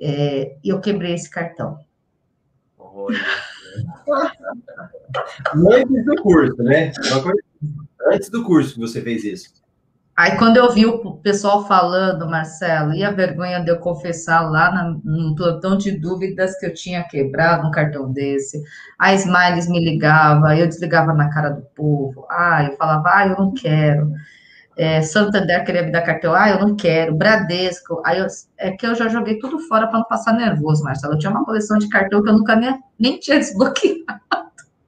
Speaker 2: é, eu quebrei esse cartão.
Speaker 1: Antes do curso, né? Antes do curso que você fez isso.
Speaker 2: Aí, quando eu vi o pessoal falando, Marcelo, e a vergonha de eu confessar lá no plantão de dúvidas que eu tinha quebrado um cartão desse, a Smiles me ligava, eu desligava na cara do povo, ah, eu falava, ah, eu não quero. É, Santander queria me dar cartão, ah, eu não quero. Bradesco, aí eu, é que eu já joguei tudo fora para não passar nervoso, Marcelo. Eu tinha uma coleção de cartão que eu nunca nem, nem tinha desbloqueado.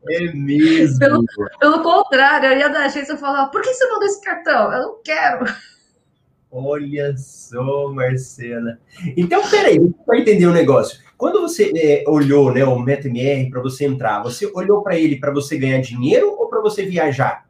Speaker 1: É mesmo.
Speaker 2: Pelo, pelo contrário, eu ia da agência falava, por que você mandou esse cartão? Eu não quero.
Speaker 1: Olha só, Marcela. Então, peraí, para entender o um negócio. Quando você é, olhou né, o MetaMR para você entrar, você olhou para ele para você ganhar dinheiro ou para você viajar?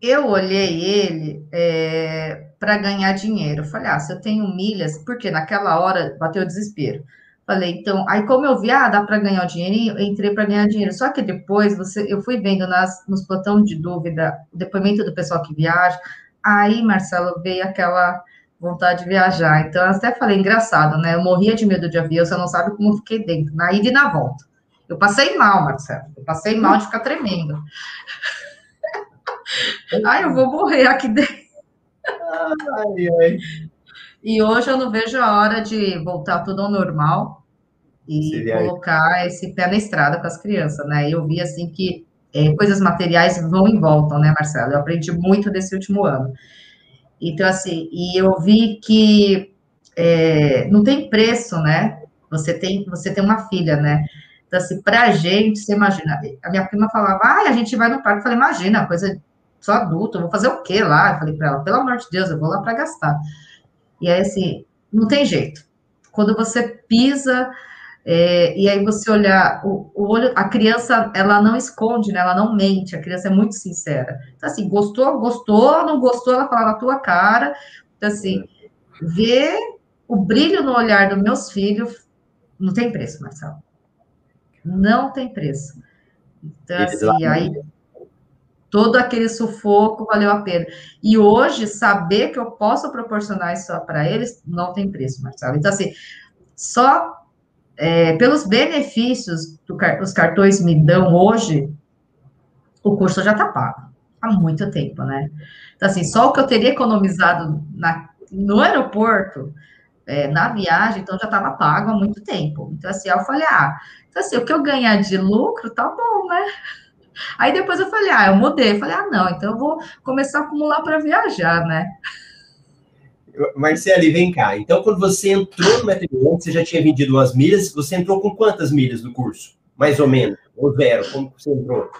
Speaker 2: Eu olhei ele é, para ganhar dinheiro. Eu falei, ah, se eu tenho milhas, porque naquela hora bateu o desespero. Falei, então, aí como eu vi, ah, dá para ganhar o dinheirinho, eu entrei para ganhar dinheiro. Só que depois você, eu fui vendo nas, nos plantões de dúvida o depoimento do pessoal que viaja. Aí, Marcelo, veio aquela vontade de viajar. Então, eu até falei, engraçado, né? Eu morria de medo de avião, você não sabe como eu fiquei dentro, na ida e na volta. Eu passei mal, Marcelo. Eu passei mal de ficar tremendo. Ai, eu vou morrer aqui dentro. Ai, ai. E hoje eu não vejo a hora de voltar tudo ao normal e Seria colocar aí. esse pé na estrada com as crianças, né? Eu vi assim que é, coisas materiais vão e voltam, né, Marcelo? Eu aprendi muito desse último ano. Então, assim, e eu vi que é, não tem preço, né? Você tem, você tem uma filha, né? Então, assim, pra gente, você imagina, a minha prima falava, ah, a gente vai no parque. Eu falei, imagina, coisa sou adulto, vou fazer o quê lá? Eu falei para ela, pelo amor de Deus, eu vou lá para gastar. E aí, assim, não tem jeito. Quando você pisa, é, e aí você olhar, o, o, olho, a criança, ela não esconde, né? Ela não mente, a criança é muito sincera. Então, assim, gostou, gostou, não gostou, ela fala na tua cara. Então, assim, ver o brilho no olhar dos meus filhos não tem preço, Marcelo. Não tem preço. Então, assim, aí todo aquele sufoco valeu a pena. E hoje, saber que eu posso proporcionar isso para eles, não tem preço, Marcelo. Então, assim, só é, pelos benefícios que os cartões me dão hoje, o curso já está pago. Há muito tempo, né? Então, assim, só o que eu teria economizado na, no aeroporto, é, na viagem, então já estava pago há muito tempo. Então, assim, eu falei, ah, então, assim, o que eu ganhar de lucro, tá bom, né? Aí depois eu falei, ah, eu mudei. Eu falei, ah, não, então eu vou começar a acumular para viajar, né?
Speaker 1: Marcele, vem cá. Então, quando você entrou no Metro você já tinha vendido umas milhas. Você entrou com quantas milhas no curso? Mais ou menos? Ou zero? Como você entrou?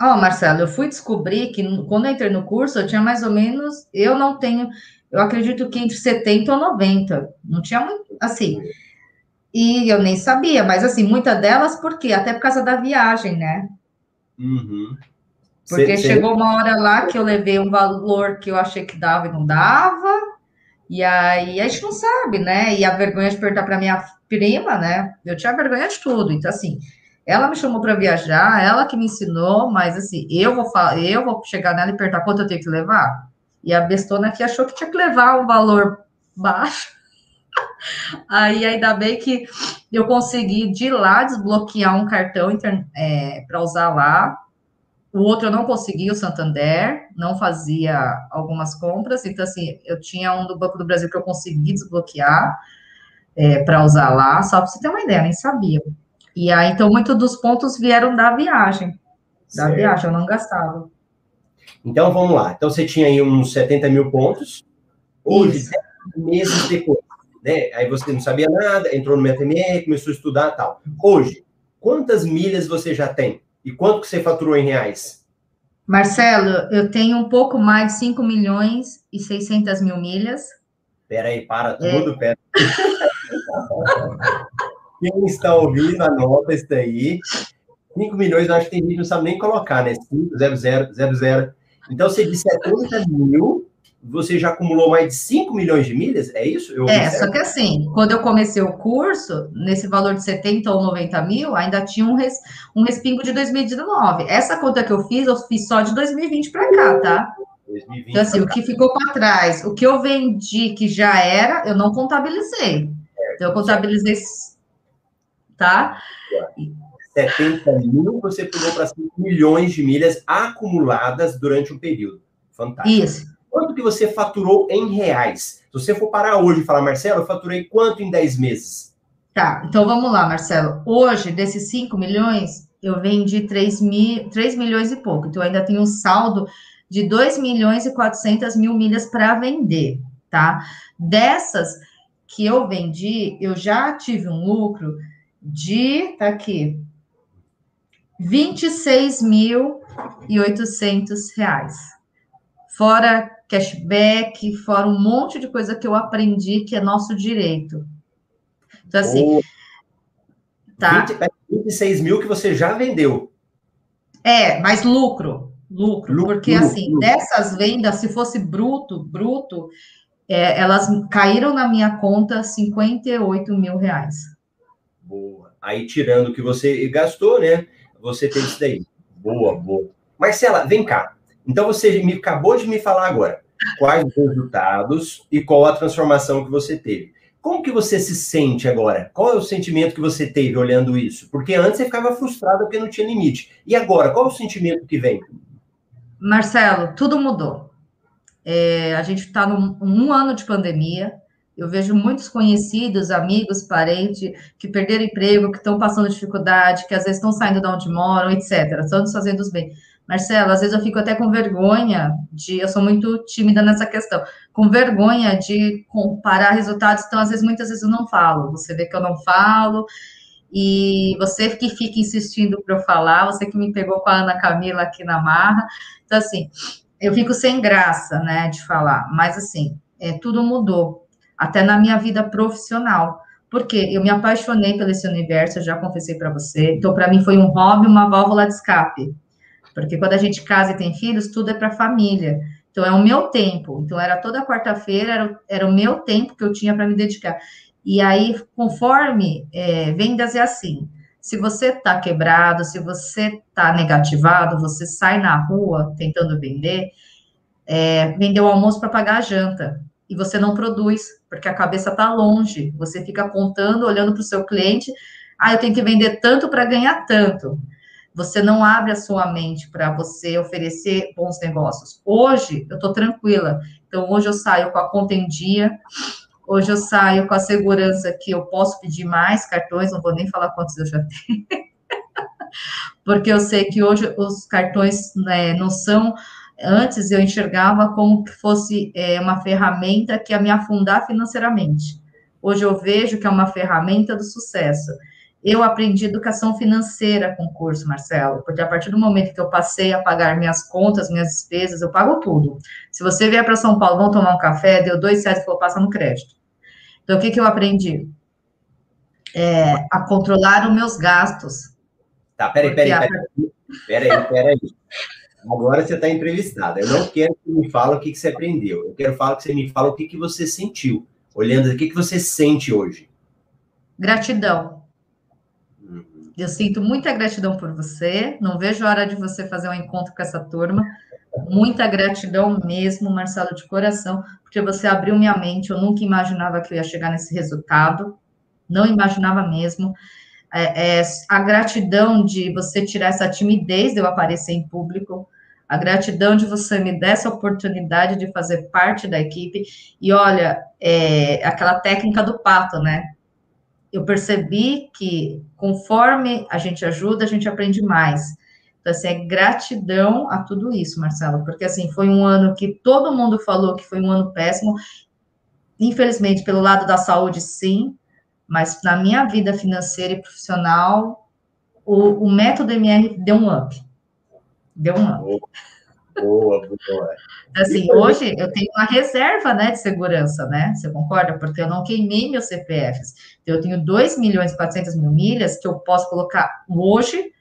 Speaker 2: Ó, oh, Marcelo, eu fui descobrir que quando eu entrei no curso, eu tinha mais ou menos. Eu não tenho. Eu acredito que entre 70 ou 90. Não tinha muito. Assim. E eu nem sabia, mas assim, muitas delas, por quê? Até por causa da viagem, né? Uhum. Porque cê, chegou cê... uma hora lá que eu levei um valor que eu achei que dava e não dava. E aí a gente não sabe, né? E a vergonha de perguntar para minha prima, né? Eu tinha vergonha de tudo. Então, assim, ela me chamou para viajar, ela que me ensinou, mas assim, eu vou falar, eu vou chegar nela e perguntar quanto eu tenho que levar. E a bestona que achou que tinha que levar um valor baixo. Aí ainda bem que eu consegui de lá desbloquear um cartão é, para usar lá. O outro eu não consegui, o Santander, não fazia algumas compras. Então, assim, eu tinha um do Banco do Brasil que eu consegui desbloquear é, para usar lá, só para você ter uma ideia, nem sabia. E aí, então, muitos dos pontos vieram da viagem. Da certo. viagem, eu não gastava.
Speaker 1: Então, vamos lá. Então, você tinha aí uns 70 mil pontos. Hoje, 10 meses depois, né? Aí você não sabia nada, entrou no MetaME, começou a estudar tal. Hoje, quantas milhas você já tem? E quanto que você faturou em reais?
Speaker 2: Marcelo, eu tenho um pouco mais de 5 milhões e 600 mil milhas.
Speaker 1: Peraí, para tudo, é. pera. Quem está ouvindo, anota isso daí. 5 milhões, eu acho que tem gente que não sabe nem colocar, né? 5, 0, 0, 0, 0. Então, você disse 70 mil você já acumulou mais de 5 milhões de milhas? É isso?
Speaker 2: Eu é, só que assim, quando eu comecei o curso, nesse valor de 70 ou 90 mil, ainda tinha um, res, um respingo de 2019. Essa conta que eu fiz, eu fiz só de 2020 para cá, tá? 2020 então, assim, o que ficou para trás, o que eu vendi que já era, eu não contabilizei. Então, eu contabilizei, tá?
Speaker 1: 70 mil, você pulou para 5 milhões de milhas acumuladas durante um período. Fantástico. Isso. Quanto que você faturou em reais? Se você for parar hoje e falar, Marcelo, eu faturei quanto em 10 meses?
Speaker 2: Tá, então vamos lá, Marcelo. Hoje, desses 5 milhões, eu vendi 3, mil, 3 milhões e pouco. Então, eu ainda tenho um saldo de 2 milhões e 400 mil milhas para vender, tá? Dessas que eu vendi, eu já tive um lucro de, tá aqui, 26.800 reais. Fora cashback, fora um monte de coisa que eu aprendi que é nosso direito. Então, assim. Oh,
Speaker 1: tá. 20, 26 mil que você já vendeu.
Speaker 2: É, mas lucro. Lucro, lucro porque assim, lucro. dessas vendas, se fosse bruto, bruto, é, elas caíram na minha conta 58 mil reais.
Speaker 1: Boa. Aí, tirando o que você gastou, né? Você tem isso daí. Boa, boa. Marcela, vem cá. Então você me acabou de me falar agora quais os resultados e qual a transformação que você teve. Como que você se sente agora? Qual é o sentimento que você teve olhando isso? Porque antes você ficava frustrado porque não tinha limite. E agora, qual é o sentimento que vem?
Speaker 2: Marcelo, tudo mudou. É, a gente está num um ano de pandemia. Eu vejo muitos conhecidos, amigos, parentes que perderam emprego, que estão passando dificuldade, que às vezes estão saindo de onde moram, etc. Todos fazendo os bem. Marcelo, às vezes eu fico até com vergonha de. Eu sou muito tímida nessa questão, com vergonha de comparar resultados, então, às vezes, muitas vezes eu não falo. Você vê que eu não falo, e você que fica insistindo para eu falar, você que me pegou com a Ana Camila aqui na marra. Então, assim, eu fico sem graça, né, de falar, mas, assim, é, tudo mudou, até na minha vida profissional. Porque eu me apaixonei pelo esse universo, eu já confessei para você. Então, para mim, foi um hobby, uma válvula de escape. Porque quando a gente casa e tem filhos, tudo é para a família. Então, é o meu tempo. Então, era toda quarta-feira, era, era o meu tempo que eu tinha para me dedicar. E aí, conforme é, vendas é assim. Se você está quebrado, se você está negativado, você sai na rua tentando vender, é, vender o almoço para pagar a janta. E você não produz, porque a cabeça está longe. Você fica apontando, olhando para o seu cliente. Ah, eu tenho que vender tanto para ganhar tanto você não abre a sua mente para você oferecer bons negócios. Hoje eu estou tranquila, então hoje eu saio com a conta em dia, hoje eu saio com a segurança que eu posso pedir mais cartões, não vou nem falar quantos eu já tenho, porque eu sei que hoje os cartões né, não são. Antes eu enxergava como que fosse é, uma ferramenta que ia me afundar financeiramente. Hoje eu vejo que é uma ferramenta do sucesso. Eu aprendi educação financeira com o curso, Marcelo, porque a partir do momento que eu passei a pagar minhas contas, minhas despesas, eu pago tudo. Se você vier para São Paulo, vamos tomar um café, deu dois reais e falou, passa no crédito. Então, o que, que eu aprendi? É, a controlar os meus gastos.
Speaker 1: Tá, peraí, peraí, peraí, peraí, peraí. Agora você está entrevistada. Eu não quero que você me fale o que, que você aprendeu. Eu quero falar que você me fala o que, que você sentiu. Olhando o que, que você sente hoje.
Speaker 2: Gratidão eu sinto muita gratidão por você. Não vejo a hora de você fazer um encontro com essa turma. Muita gratidão mesmo, Marcelo, de coração, porque você abriu minha mente. Eu nunca imaginava que eu ia chegar nesse resultado. Não imaginava mesmo. É, é, a gratidão de você tirar essa timidez de eu aparecer em público, a gratidão de você me dar essa oportunidade de fazer parte da equipe. E olha, é, aquela técnica do pato, né? Eu percebi que conforme a gente ajuda, a gente aprende mais. Então, assim, é gratidão a tudo isso, Marcelo, porque, assim, foi um ano que todo mundo falou que foi um ano péssimo. Infelizmente, pelo lado da saúde, sim, mas na minha vida financeira e profissional, o, o método MR deu um up. Deu um up. Boa, boa. Assim, hoje eu tenho uma reserva, né, de segurança, né? Você concorda? Porque eu não queimei meus CPFs. Então, eu tenho 2 milhões e 400 mil milhas que eu posso colocar hoje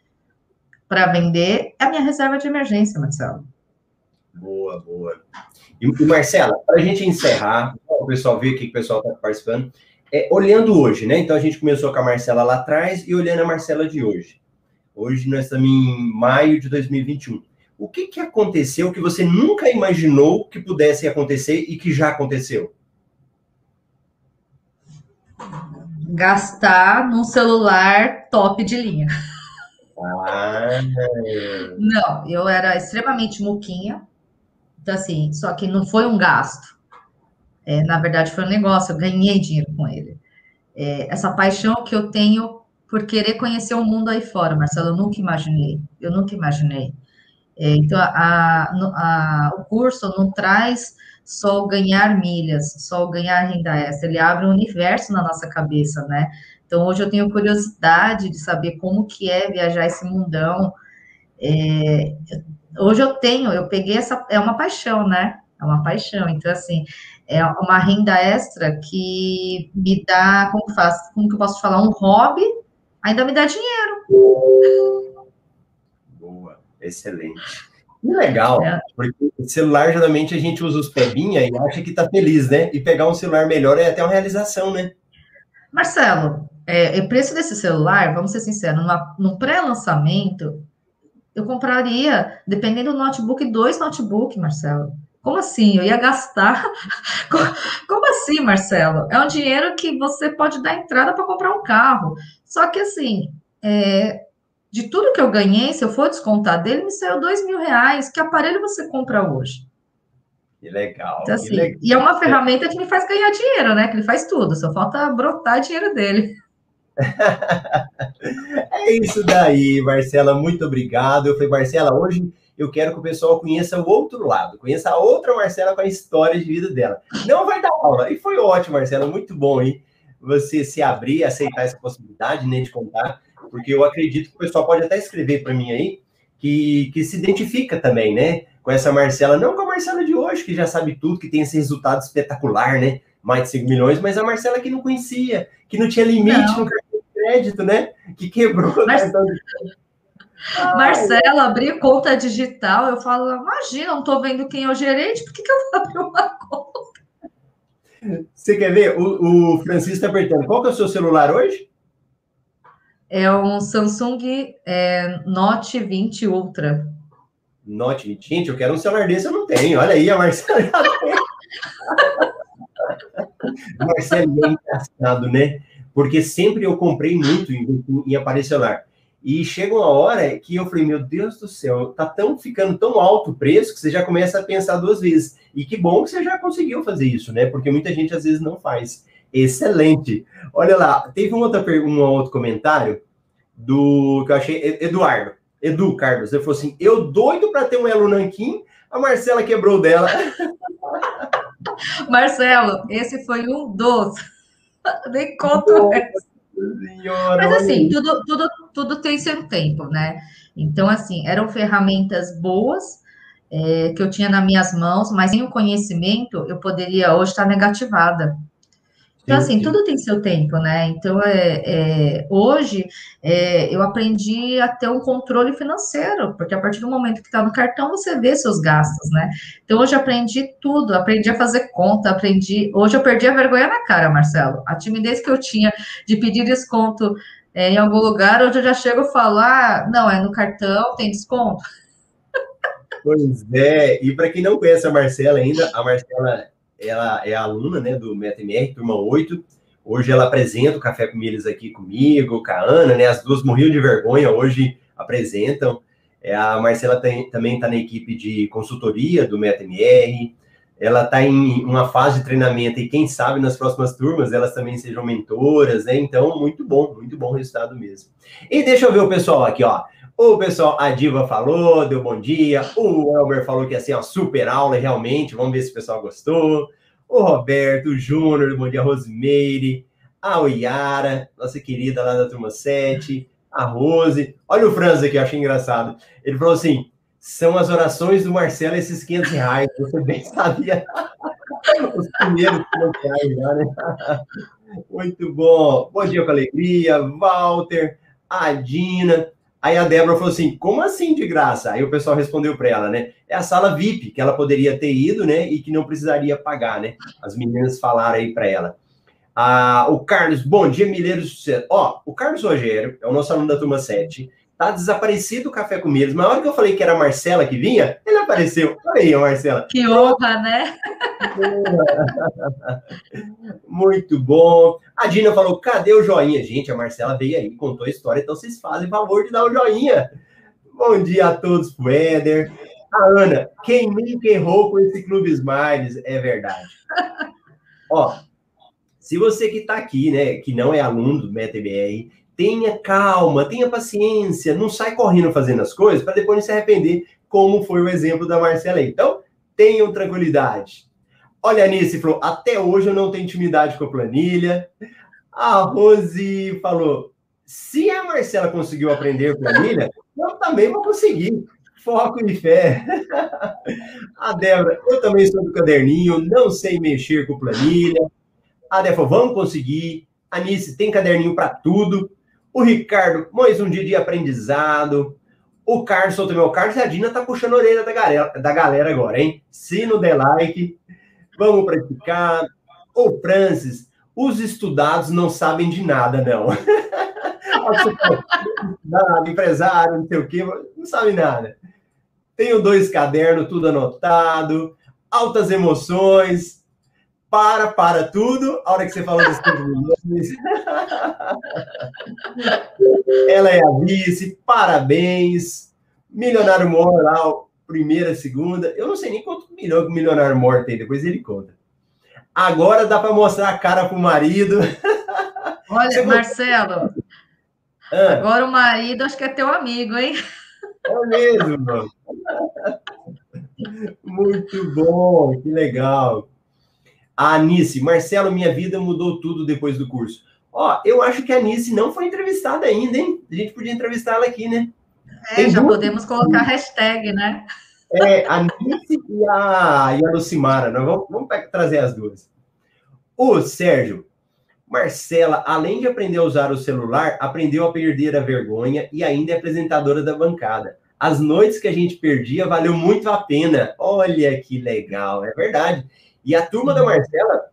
Speaker 2: para vender. É a minha reserva de emergência, Marcelo.
Speaker 1: Boa, boa. E, Marcela, para a gente encerrar, o pessoal ver que o pessoal está participando, é, olhando hoje, né? Então, a gente começou com a Marcela lá atrás e olhando a Marcela de hoje. Hoje nós estamos em maio de 2021 o que, que aconteceu que você nunca imaginou que pudesse acontecer e que já aconteceu?
Speaker 2: Gastar num celular top de linha.
Speaker 1: Ah.
Speaker 2: Não, eu era extremamente muquinha. Então, assim, só que não foi um gasto. É, na verdade, foi um negócio, eu ganhei dinheiro com ele. É, essa paixão que eu tenho por querer conhecer o mundo aí fora, Marcelo, eu nunca imaginei. Eu nunca imaginei. É, então, a, a, o curso não traz só ganhar milhas, só ganhar renda extra, ele abre um universo na nossa cabeça, né? Então, hoje eu tenho curiosidade de saber como que é viajar esse mundão. É, hoje eu tenho, eu peguei essa, é uma paixão, né? É uma paixão. Então, assim, é uma renda extra que me dá, como faz, como que eu posso falar, um hobby, ainda me dá dinheiro.
Speaker 1: Excelente. E legal, é. porque celular geralmente a gente usa os pebinha e acha que tá feliz, né? E pegar um celular melhor é até uma realização, né?
Speaker 2: Marcelo, é, o preço desse celular, vamos ser sinceros, numa, no pré-lançamento, eu compraria, dependendo do notebook, dois notebooks, Marcelo. Como assim? Eu ia gastar? Como assim, Marcelo? É um dinheiro que você pode dar entrada para comprar um carro. Só que assim, é, de tudo que eu ganhei, se eu for descontar dele, me saiu dois mil reais. Que aparelho você compra hoje?
Speaker 1: Que legal.
Speaker 2: Então, assim,
Speaker 1: que legal.
Speaker 2: E é uma ferramenta que me faz ganhar dinheiro, né? Que ele faz tudo, só falta brotar dinheiro dele.
Speaker 1: é isso daí, Marcela. Muito obrigado. Eu falei, Marcela, hoje eu quero que o pessoal conheça o outro lado, conheça a outra Marcela com a história de vida dela. Não vai dar aula. E foi ótimo, Marcela. Muito bom, hein? Você se abrir, aceitar essa possibilidade, né, de contar, porque eu acredito que o pessoal pode até escrever para mim aí que, que se identifica também, né? Com essa Marcela, não com a Marcela de hoje, que já sabe tudo, que tem esse resultado espetacular, né? Mais de 5 milhões, mas a Marcela que não conhecia, que não tinha limite não. no cartão de crédito, né? Que quebrou mas... o cartão de crédito
Speaker 2: Marcela, abrir conta digital, eu falo, imagina, não estou vendo quem é o gerente, por que, que eu vou abrir uma conta?
Speaker 1: Você quer ver? O, o Francisco está apertando. Qual que é o seu celular hoje?
Speaker 2: É um Samsung é, Note 20 Ultra.
Speaker 1: Note 20? Gente, eu quero um celular desse, eu não tenho. Olha aí, a Marcela. Marcelo é engraçado, né? Porque sempre eu comprei muito em, em aparelho celular. E chega uma hora que eu falei, meu Deus do céu, tá tão ficando tão alto o preço que você já começa a pensar duas vezes. E que bom que você já conseguiu fazer isso, né? Porque muita gente às vezes não faz. Excelente. Olha lá, teve um outro, um outro comentário do que eu achei Eduardo. Edu Carlos, ele falou assim: eu doido para ter um Elo Nanquim, a Marcela quebrou dela.
Speaker 2: Marcelo, esse foi um dos. Nem conto. Senhora, Mas assim, tudo, tudo, tudo tem seu tempo, né? Então, assim, eram ferramentas boas é, que eu tinha nas minhas mãos, mas sem o conhecimento, eu poderia hoje estar negativada. Então, assim, tudo tem seu tempo, né? Então, é, é hoje, é, eu aprendi a ter um controle financeiro, porque a partir do momento que está no cartão, você vê seus gastos, né? Então, hoje eu aprendi tudo, aprendi a fazer conta, aprendi... Hoje eu perdi a vergonha na cara, Marcelo. A timidez que eu tinha de pedir desconto é, em algum lugar, hoje eu já chego e falo, ah, não, é no cartão, tem desconto.
Speaker 1: Pois é, e para quem não conhece a Marcela ainda, a Marcela ela é aluna né, do MetaMR, turma 8. Hoje ela apresenta o Café com Milhas aqui comigo, com a Ana, né? As duas morriam de vergonha, hoje apresentam. É, a Marcela tem, também está na equipe de consultoria do MetaMR. Ela está em uma fase de treinamento e quem sabe nas próximas turmas elas também sejam mentoras, né? Então, muito bom, muito bom resultado mesmo. E deixa eu ver o pessoal aqui, ó. O pessoal, a Diva falou, deu bom dia. O Elber falou que ser uma super aula, realmente. Vamos ver se o pessoal gostou. O Roberto, o Júnior, bom dia, Rosemeire. A Oiara, nossa querida lá da turma 7. A Rose. Olha o Franz aqui, eu achei engraçado. Ele falou assim: são as orações do Marcelo, esses 500 reais. Você bem sabia. Os primeiros 500 reais já, né? Muito bom. Bom dia com alegria. Walter, a Dina. Aí a Débora falou assim: como assim de graça? Aí o pessoal respondeu para ela, né? É a sala VIP, que ela poderia ter ido, né? E que não precisaria pagar, né? As meninas falaram aí para ela. Ah, o Carlos, bom dia, Milheiros. Ó, o Carlos Rogério é o nosso aluno da turma 7. Tá desaparecido o café com milhas. Mas na hora que eu falei que era a Marcela que vinha, ele apareceu. Olha aí, Marcela.
Speaker 2: Que honra, né?
Speaker 1: Muito bom. A Dina falou: cadê o joinha? Gente, a Marcela veio aí, contou a história, então vocês fazem favor de dar o joinha. Bom dia a todos pro Éder. A Ana, quem nunca errou com esse Clube Smiles? É verdade. Ó, se você que está aqui, né, que não é aluno do MetaBR, tenha calma, tenha paciência, não sai correndo fazendo as coisas para depois se arrepender, como foi o exemplo da Marcela. Então, tenham tranquilidade. Olha, a Anice falou, até hoje eu não tenho intimidade com a planilha. A Rose falou, se a Marcela conseguiu aprender planilha, eu também vou conseguir. Foco e fé. A Débora, eu também sou do caderninho, não sei mexer com planilha. A Débora, vamos conseguir. A Anice tem caderninho para tudo. O Ricardo, mais um dia de aprendizado. O Carlos soltou meu Carlos e a Dina tá puxando a orelha da galera, da galera agora, hein? Se no der like, vamos praticar. O Francis, os estudados não sabem de nada, não. nada, empresário, não sei o quê, não sabe nada. Tenho dois cadernos, tudo anotado, altas emoções. Para, para tudo. A hora que você falou dos Ela é a vice, parabéns. Milionário Mor lá, primeira, segunda. Eu não sei nem quanto milhão que o Milionário Mor tem, depois ele conta. Agora dá para mostrar a cara pro marido.
Speaker 2: Olha, Marcelo, ah. agora o marido acho que é teu amigo, hein?
Speaker 1: É mesmo, mano. Muito bom, que legal. A Anice, Marcelo, minha vida mudou tudo depois do curso. Ó, eu acho que a Anice não foi entrevistada ainda, hein? A gente podia entrevistá-la aqui, né?
Speaker 2: É, Tem já podemos colocar hashtag, né?
Speaker 1: É, a Anice e a, e a Lucimara. Nós vamos, vamos trazer as duas. O Sérgio, Marcela, além de aprender a usar o celular, aprendeu a perder a vergonha e ainda é apresentadora da bancada. As noites que a gente perdia valeu muito a pena. Olha que legal, é verdade. E a turma da Marcela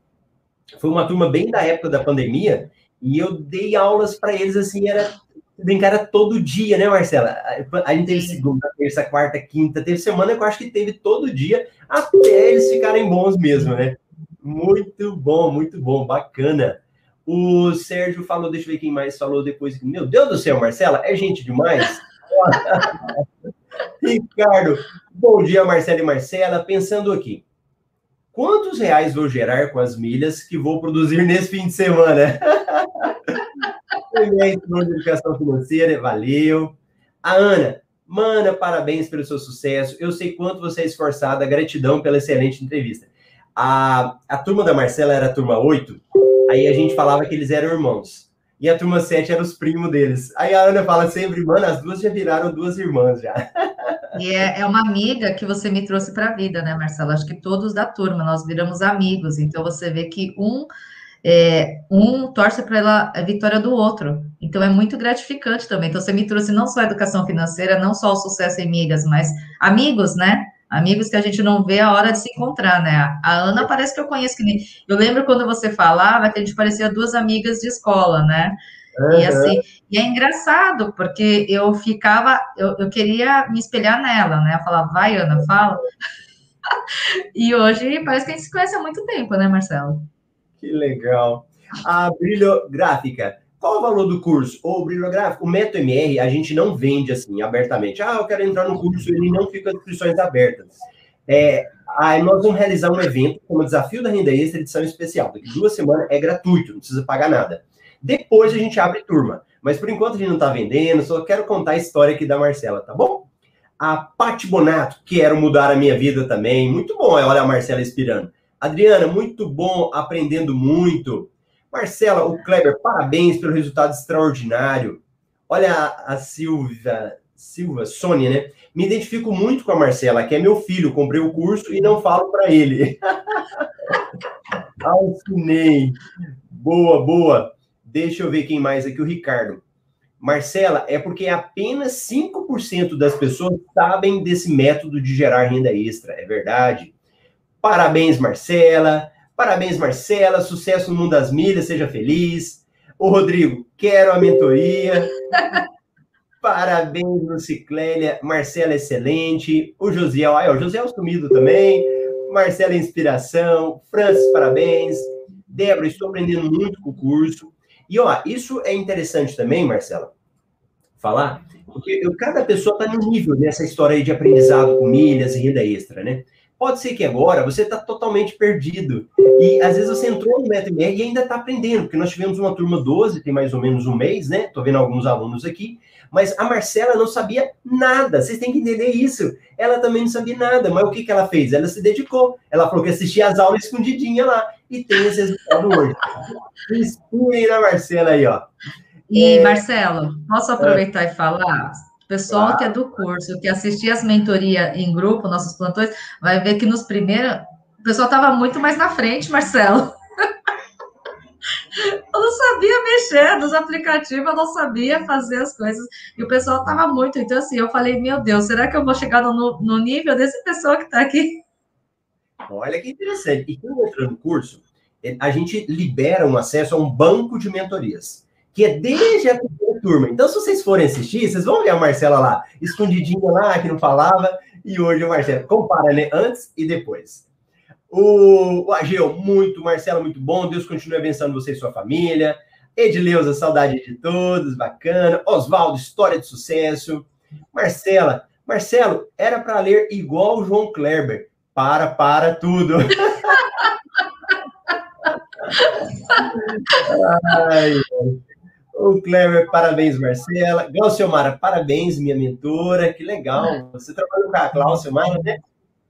Speaker 1: foi uma turma bem da época da pandemia, e eu dei aulas para eles assim, era brincar todo dia, né, Marcela? A gente teve segunda, terça, quarta, quinta, teve semana que eu acho que teve todo dia, até eles ficarem bons mesmo, né? Muito bom, muito bom, bacana. O Sérgio falou, deixa eu ver quem mais falou depois. Meu Deus do céu, Marcela, é gente demais. Ricardo, bom dia, Marcela e Marcela. Pensando aqui, quantos reais vou gerar com as milhas que vou produzir nesse fim de semana? Também de educação financeira, valeu. A Ana, Mana, parabéns pelo seu sucesso. Eu sei quanto você é esforçada, gratidão pela excelente entrevista. A, a turma da Marcela era a turma 8, aí a gente falava que eles eram irmãos. E a turma 7 era os primos deles. Aí a Ana fala sempre, mano, as duas já viraram duas irmãs já.
Speaker 2: E é, é uma amiga que você me trouxe para a vida, né, Marcela? Acho que todos da turma, nós viramos amigos. Então você vê que um é, um torce pela vitória do outro. Então é muito gratificante também. Então você me trouxe não só a educação financeira, não só o sucesso em migas, mas amigos, né? Amigos que a gente não vê a hora de se encontrar, né? A Ana parece que eu conheço que nem. Eu lembro quando você falava que a gente parecia duas amigas de escola, né? Uhum. E assim, e é engraçado, porque eu ficava, eu, eu queria me espelhar nela, né? Eu falava, vai, Ana, fala. e hoje parece que a gente se conhece há muito tempo, né, Marcelo?
Speaker 1: Que legal. A brilhográfica. Qual o valor do curso? O brilhográfico, o Meto MR, a gente não vende assim abertamente. Ah, eu quero entrar no curso, ele não fica inscrições abertas. É, aí nós vamos realizar um evento como Desafio da Renda Extra, edição especial. Daqui duas semanas é gratuito, não precisa pagar nada. Depois a gente abre turma. Mas por enquanto a gente não está vendendo, só quero contar a história aqui da Marcela, tá bom? A Pati Bonato, quero mudar a minha vida também. Muito bom, olha a Marcela inspirando. Adriana, muito bom, aprendendo muito. Marcela, o Kleber, parabéns pelo resultado extraordinário. Olha a, Silvia, Silva, Sônia, né? Me identifico muito com a Marcela, que é meu filho, comprei o curso e não falo para ele. Alcinei. Boa, boa. Deixa eu ver quem mais aqui, o Ricardo. Marcela, é porque apenas 5% das pessoas sabem desse método de gerar renda extra, é verdade? Parabéns, Marcela. Parabéns, Marcela. Sucesso no mundo das milhas, seja feliz. O Rodrigo, quero a mentoria. Parabéns, Luciclélia. Marcela, excelente. O Josiel, ah, o Josiel sumido também. Marcela, inspiração. Francis, parabéns. Débora, estou aprendendo muito com o curso. E, ó, isso é interessante também, Marcela, falar, porque eu, cada pessoa está no nível dessa história aí de aprendizado com milhas e renda extra, né? Pode ser que agora você está totalmente perdido. E às vezes você entrou no MetaMR e ainda está aprendendo, porque nós tivemos uma turma 12, tem mais ou menos um mês, né? Estou vendo alguns alunos aqui. Mas a Marcela não sabia nada. Vocês têm que entender isso. Ela também não sabia nada. Mas o que, que ela fez? Ela se dedicou. Ela falou que assistia as aulas escondidinha lá. E tem esse resultado hoje. Inspirem na Marcela aí, ó.
Speaker 2: E, é... Marcelo, posso aproveitar é... e falar? O pessoal claro. que é do curso, que assistia as mentorias em grupo, nossos plantões, vai ver que nos primeiros. O pessoal estava muito mais na frente, Marcelo. Eu não sabia mexer nos aplicativos, eu não sabia fazer as coisas. E o pessoal estava muito. Então, assim, eu falei, meu Deus, será que eu vou chegar no, no nível desse pessoal que está aqui?
Speaker 1: Olha que interessante. E quando entra no curso, a gente libera um acesso a um banco de mentorias, que é desde a turma. Então, se vocês forem assistir, vocês vão ver a Marcela lá, escondidinha lá, que não falava, e hoje o Marcelo. Compara, né? Antes e depois. O, o Ageu, muito. Marcelo, muito bom. Deus continue abençoando você e sua família. Edileuza, saudade de todos, bacana. Oswaldo, história de sucesso. Marcela, Marcelo, era para ler igual o João Kleber. Para, para tudo. Ai, o Kleber, parabéns, Marcela. Glauciomara, parabéns, minha mentora. Que legal. Você trabalha com a Glauciomara, né?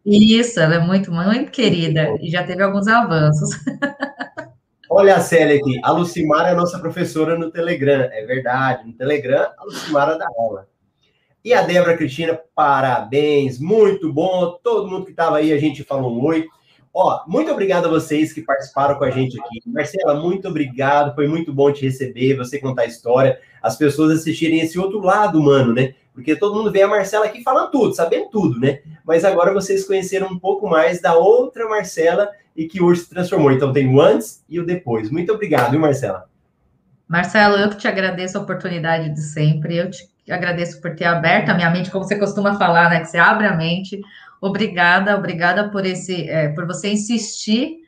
Speaker 2: Isso, ela é muito, muito querida e já teve alguns avanços.
Speaker 1: Olha a Célia aqui. A Lucimara é nossa professora no Telegram. É verdade. No Telegram, a Lucimara dá aula. E a Débora Cristina, parabéns. Muito bom. Todo mundo que estava aí, a gente falou um oi. Ó, muito obrigado a vocês que participaram com a gente aqui. Marcela, muito obrigado. Foi muito bom te receber, você contar a história, as pessoas assistirem esse outro lado humano, né? Porque todo mundo vê a Marcela aqui falando tudo, sabendo tudo, né? Mas agora vocês conheceram um pouco mais da outra Marcela e que hoje se transformou. Então tem o antes e o depois. Muito obrigado, viu, Marcela?
Speaker 2: Marcelo, eu que te agradeço a oportunidade de sempre. Eu te agradeço por ter aberto a minha mente, como você costuma falar, né? Que você abre a mente Obrigada, obrigada por esse, é, por você insistir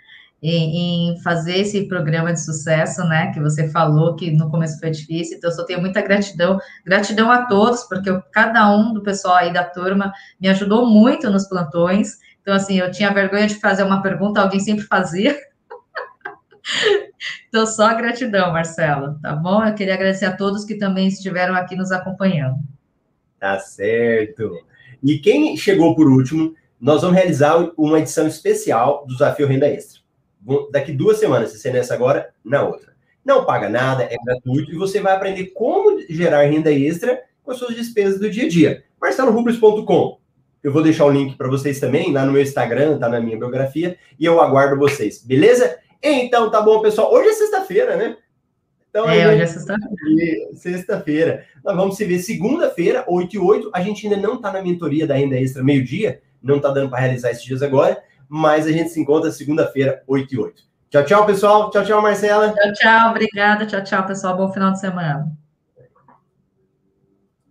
Speaker 2: em, em, fazer esse programa de sucesso, né? Que você falou que no começo foi difícil, então eu só tenho muita gratidão, gratidão a todos, porque eu, cada um do pessoal aí da turma me ajudou muito nos plantões. Então, assim, eu tinha vergonha de fazer uma pergunta, alguém sempre fazia. então, só gratidão, Marcelo, tá bom? Eu queria agradecer a todos que também estiveram aqui nos acompanhando.
Speaker 1: Tá certo. E quem chegou por último, nós vamos realizar uma edição especial do Desafio Renda Extra. Daqui duas semanas, se você nessa agora, na outra. Não paga nada, é gratuito e você vai aprender como gerar renda extra com as suas despesas do dia a dia. marcelorubles.com. Eu vou deixar o link para vocês também lá no meu Instagram, tá na minha biografia, e eu aguardo vocês, beleza? Então, tá bom, pessoal. Hoje é sexta-feira, né?
Speaker 2: Então, é, hoje é sexta-feira.
Speaker 1: Sexta-feira. Nós vamos se ver segunda-feira, 8 e 8. A gente ainda não está na mentoria da renda extra meio-dia, não está dando para realizar esses dias agora, mas a gente se encontra segunda-feira, 8 e 8. Tchau, tchau, pessoal. Tchau, tchau, Marcela.
Speaker 2: Tchau, tchau. Obrigada. Tchau, tchau, pessoal. Bom final de semana.